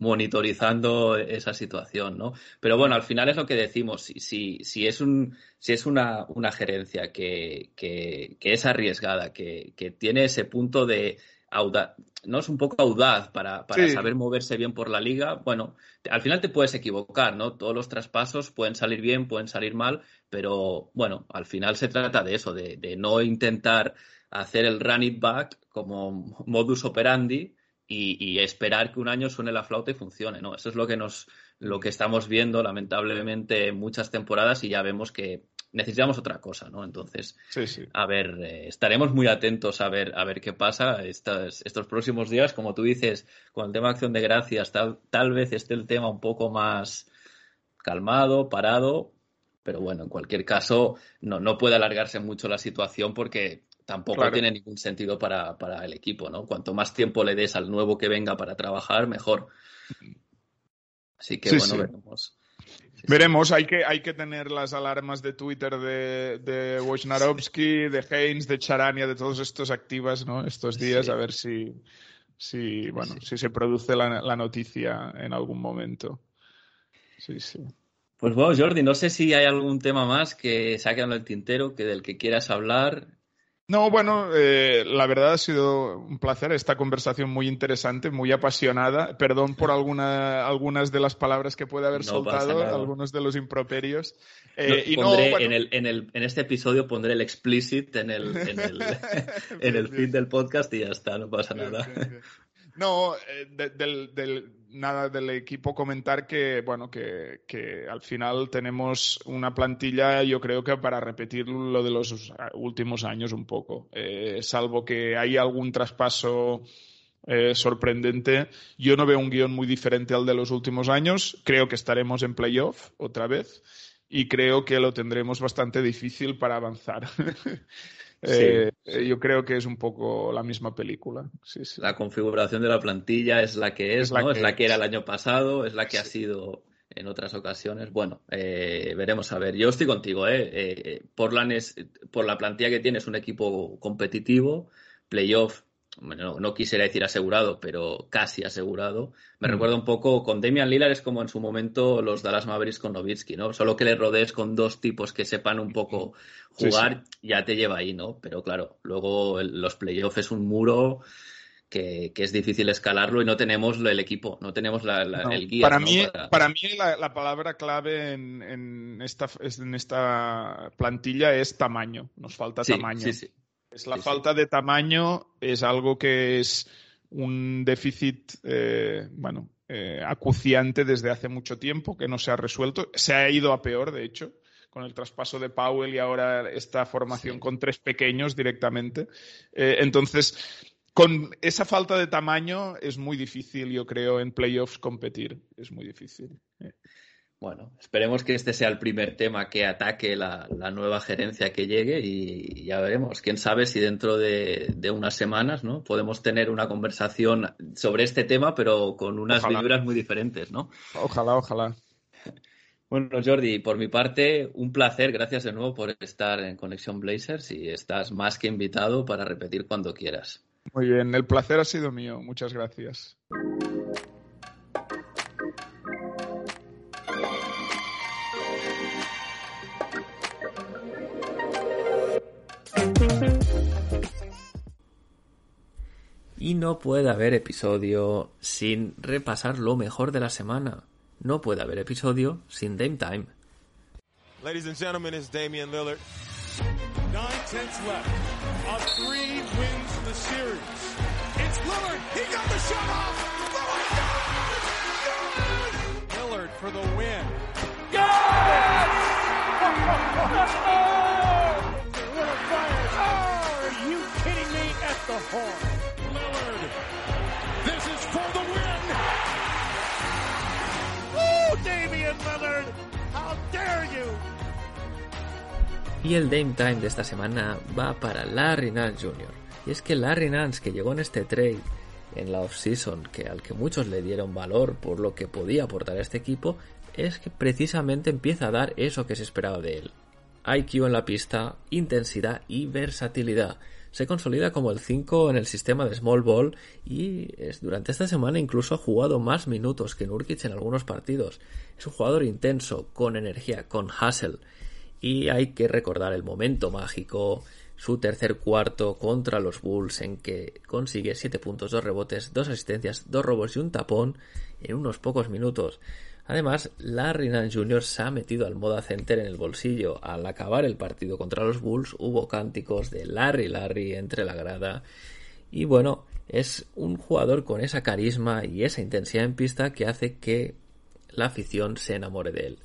monitorizando esa situación, ¿no? Pero bueno, al final es lo que decimos, si, si, si es, un, si es una, una gerencia que, que, que es arriesgada, que, que tiene ese punto de audaz, no es un poco audaz para, para Sí. saber moverse bien por la liga, bueno, al final te puedes equivocar, ¿no? Todos los traspasos pueden salir bien, pueden salir mal, pero bueno, al final se trata de eso, de, de no intentar hacer el run it back como modus operandi y, y esperar que un año suene la flauta y funcione, ¿no? Eso es lo que nos, lo que estamos viendo lamentablemente en muchas temporadas y ya vemos que necesitamos otra cosa, ¿no? Entonces, Sí, sí. a ver, eh, estaremos muy atentos a ver, a ver qué pasa estos, estos próximos días. Como tú dices, con el tema de acción de gracias, tal, tal vez esté el tema un poco más calmado, parado, pero bueno, en cualquier caso, no, no puede alargarse mucho la situación porque tampoco Claro. tiene ningún sentido para, para el equipo, ¿no? Cuanto más tiempo le des al nuevo que venga para trabajar, mejor. Así que Sí, bueno, veremos. Sí. Veremos, hay que, hay que tener las alarmas de Twitter de, de Wojnarowski, de Haynes, de Charania, de todos estos activas, ¿no? Estos días, a ver si, si, bueno, si se produce la, la noticia en algún momento. Sí, sí. Pues bueno, Jordi, no sé si hay algún tema más que se ha quedado en el tintero, que del que quieras hablar. No, bueno, eh, la verdad ha sido un placer esta conversación muy interesante, muy apasionada. Perdón por alguna, algunas de las palabras que puede haber No soltado, algunos de los improperios. Eh, No, y no, bueno, en, el, en, el, en este episodio pondré el explicit en el, en el, en el feed del podcast y ya está, no pasa nada. No, eh, de- del, del- nada del equipo comentar que, bueno, que, que al final tenemos una plantilla, yo creo que para repetir lo de los últimos años un poco. Eh, salvo que hay algún traspaso eh, sorprendente, yo no veo un guion muy diferente al de los últimos años. Creo que estaremos en playoff otra vez y creo que lo tendremos bastante difícil para avanzar. Eh, eh, Yo creo que es un poco la misma película. Sí, sí. La configuración de la plantilla es la que es, Es la ¿no? que es la que era el año pasado, es la que ha sido en otras ocasiones. Bueno, eh, veremos a ver. Yo estoy contigo, ¿eh? Eh, Portland es, por la plantilla que tiene, es un equipo competitivo, playoff. Bueno, No, no quisiera decir asegurado, pero casi asegurado. Me Mm. recuerda un poco con Damian Lillard, es como en su momento los Dallas Mavericks con Nowitzki, ¿no? Solo que le rodees con dos tipos que sepan un poco Sí, jugar, ya te lleva ahí, ¿no? Pero claro, luego el- los playoffs es un muro que, que es difícil escalarlo y no tenemos el equipo, no tenemos la- la- No, el guía. para, ¿no? mí, Para- para mí la, la palabra clave en, en esta, en esta plantilla es tamaño. Nos falta Sí, tamaño. sí, sí. Es la Sí, sí. falta de tamaño es algo que es un déficit, eh, bueno, eh, acuciante desde hace mucho tiempo, que no se ha resuelto. Se ha ido a peor, de hecho, con el traspaso de Powell y ahora esta formación Sí. con tres pequeños directamente. Eh, entonces, con esa falta de tamaño es muy difícil, yo creo, en playoffs competir. Es muy difícil. Bueno, esperemos que este sea el primer tema que ataque la, nueva gerencia que llegue y ya veremos. Quién sabe si dentro de, unas semanas ¿no? podemos tener una conversación sobre este tema, pero con unas vibras muy diferentes, ¿no? Ojalá, ojalá. Bueno, Jordi, por mi parte, un placer. Gracias de nuevo por estar en Conexión Blazers y estás más que invitado para repetir cuando quieras. Muy bien, el placer ha sido mío. Muchas gracias. Y no puede haber episodio sin repasar lo mejor de la semana. No puede haber episodio sin Dame Time. Ladies and gentlemen, it's Damian Lillard. Nine tenths left. A three wins the series. It's Lillard. He got the shot off. Lillard. Lillard for the win. Got Lillard fires. Oh, are you kidding me? At the horn. Y el Dame Time de esta semana va para Larry Nance Jr. Y es que Larry Nance, que llegó en este trade en la offseason, que al que muchos le dieron valor por lo que podía aportar a este equipo, es que precisamente empieza a dar eso que se esperaba de él. IQ en la pista, intensidad y versatilidad. Se consolida como el 5 en el sistema de Small Ball y durante esta semana incluso ha jugado más minutos que Nurkic en algunos partidos. Es un jugador intenso, con energía, con hustle y hay que recordar el momento mágico, su tercer cuarto contra los Bulls en que consigue 7 puntos, 2 rebotes, 2 asistencias, 2 robos y un tapón en unos pocos minutos. Además, Larry Nance Jr. se ha metido al moda center en el bolsillo. Al acabar el partido contra los Bulls hubo cánticos de Larry Larry entre la grada. Y bueno, es un jugador con esa carisma y esa intensidad en pista que hace que la afición se enamore de él.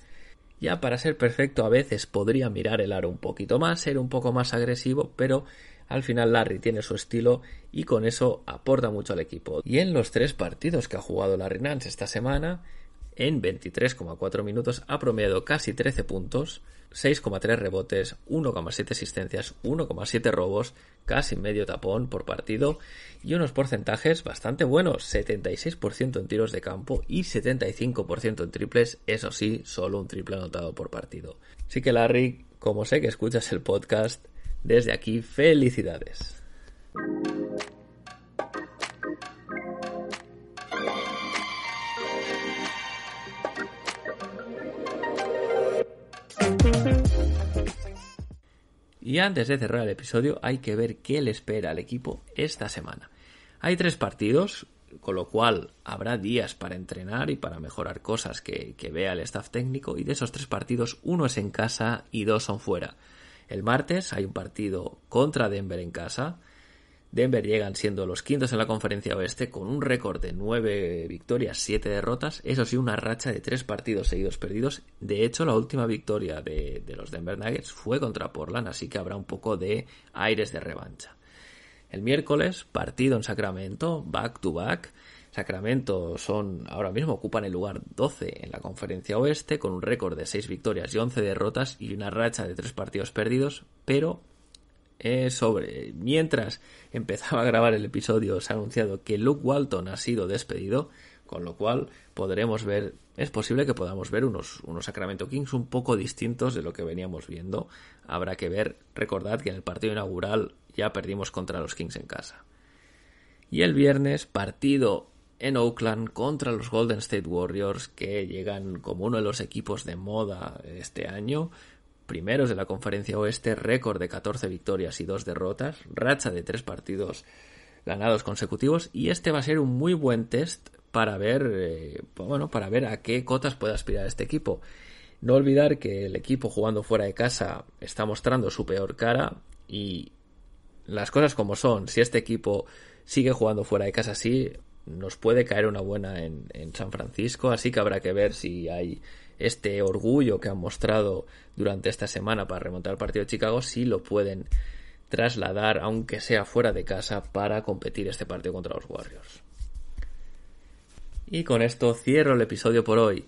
Ya para ser perfecto a veces podría mirar el aro un poquito más, ser un poco más agresivo, pero al final Larry tiene su estilo y con eso aporta mucho al equipo. Y en los tres partidos que ha jugado Larry Nance esta semana, en 23,4 minutos ha promediado casi 13 puntos, 6,3 rebotes, 1,7 asistencias, 1,7 robos, casi medio tapón por partido y unos porcentajes bastante buenos, 76% en tiros de campo y 75% en triples, eso sí, solo un triple anotado por partido. Así que Larry, como sé que escuchas el podcast, desde aquí felicidades. Y antes de cerrar el episodio hay que ver qué le espera al equipo esta semana. Hay tres partidos, con lo cual habrá días para entrenar y para mejorar cosas que, vea el staff técnico y de esos tres partidos uno es en casa y dos son fuera. El martes hay un partido contra Denver en casa, Denver llegan siendo los quintos en la conferencia oeste con un récord de 9 victorias, 7 derrotas, eso sí, una racha de 3 partidos seguidos perdidos. De hecho, la última victoria de, los Denver Nuggets fue contra Portland, así que habrá un poco de aires de revancha. El miércoles, partido en Sacramento, back to back. Sacramento son ahora mismo ocupan el lugar 12 en la conferencia oeste con un récord de 6 victorias y 11 derrotas y una racha de 3 partidos perdidos, pero sobre. Mientras empezaba a grabar el episodio, se ha anunciado que Luke Walton ha sido despedido, con lo cual podremos ver, es posible que podamos ver unos, unos Sacramento Kings un poco distintos de lo que veníamos viendo. Habrá que ver, recordad que en el partido inaugural ya perdimos contra los Kings en casa. Y el viernes, partido en Oakland contra los Golden State Warriors, que llegan como uno de los equipos de moda este año, primeros de la conferencia oeste, récord de 14 victorias y 2 derrotas, racha de 3 partidos ganados consecutivos y este va a ser un muy buen test para ver, eh, bueno, para ver a qué cotas puede aspirar este equipo. No olvidar que el equipo jugando fuera de casa está mostrando su peor cara y las cosas como son, si este equipo sigue jugando fuera de casa así, nos puede caer una buena en, en San Francisco, así que habrá que ver si hay este orgullo que han mostrado durante esta semana para remontar el partido de Chicago, si lo pueden trasladar, aunque sea fuera de casa, para competir este partido contra los Warriors. Y con esto cierro el episodio por hoy.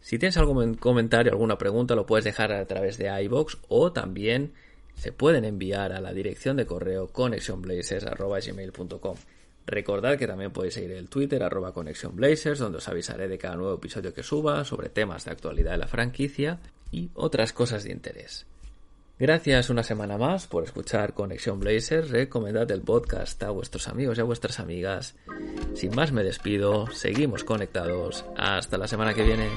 Si tienes algún comentario, alguna pregunta, lo puedes dejar a través de iBox o también se pueden enviar a la dirección de correo connectionblazers.gmail.com. Recordad que también podéis seguir el Twitter arroba Conexión donde os avisaré de cada nuevo episodio que suba sobre temas de actualidad de la franquicia y otras cosas de interés. Gracias una semana más por escuchar Conexión Blazers. Recomendad el podcast a vuestros amigos y a vuestras amigas. Sin más me despido, seguimos conectados. Hasta la semana que viene.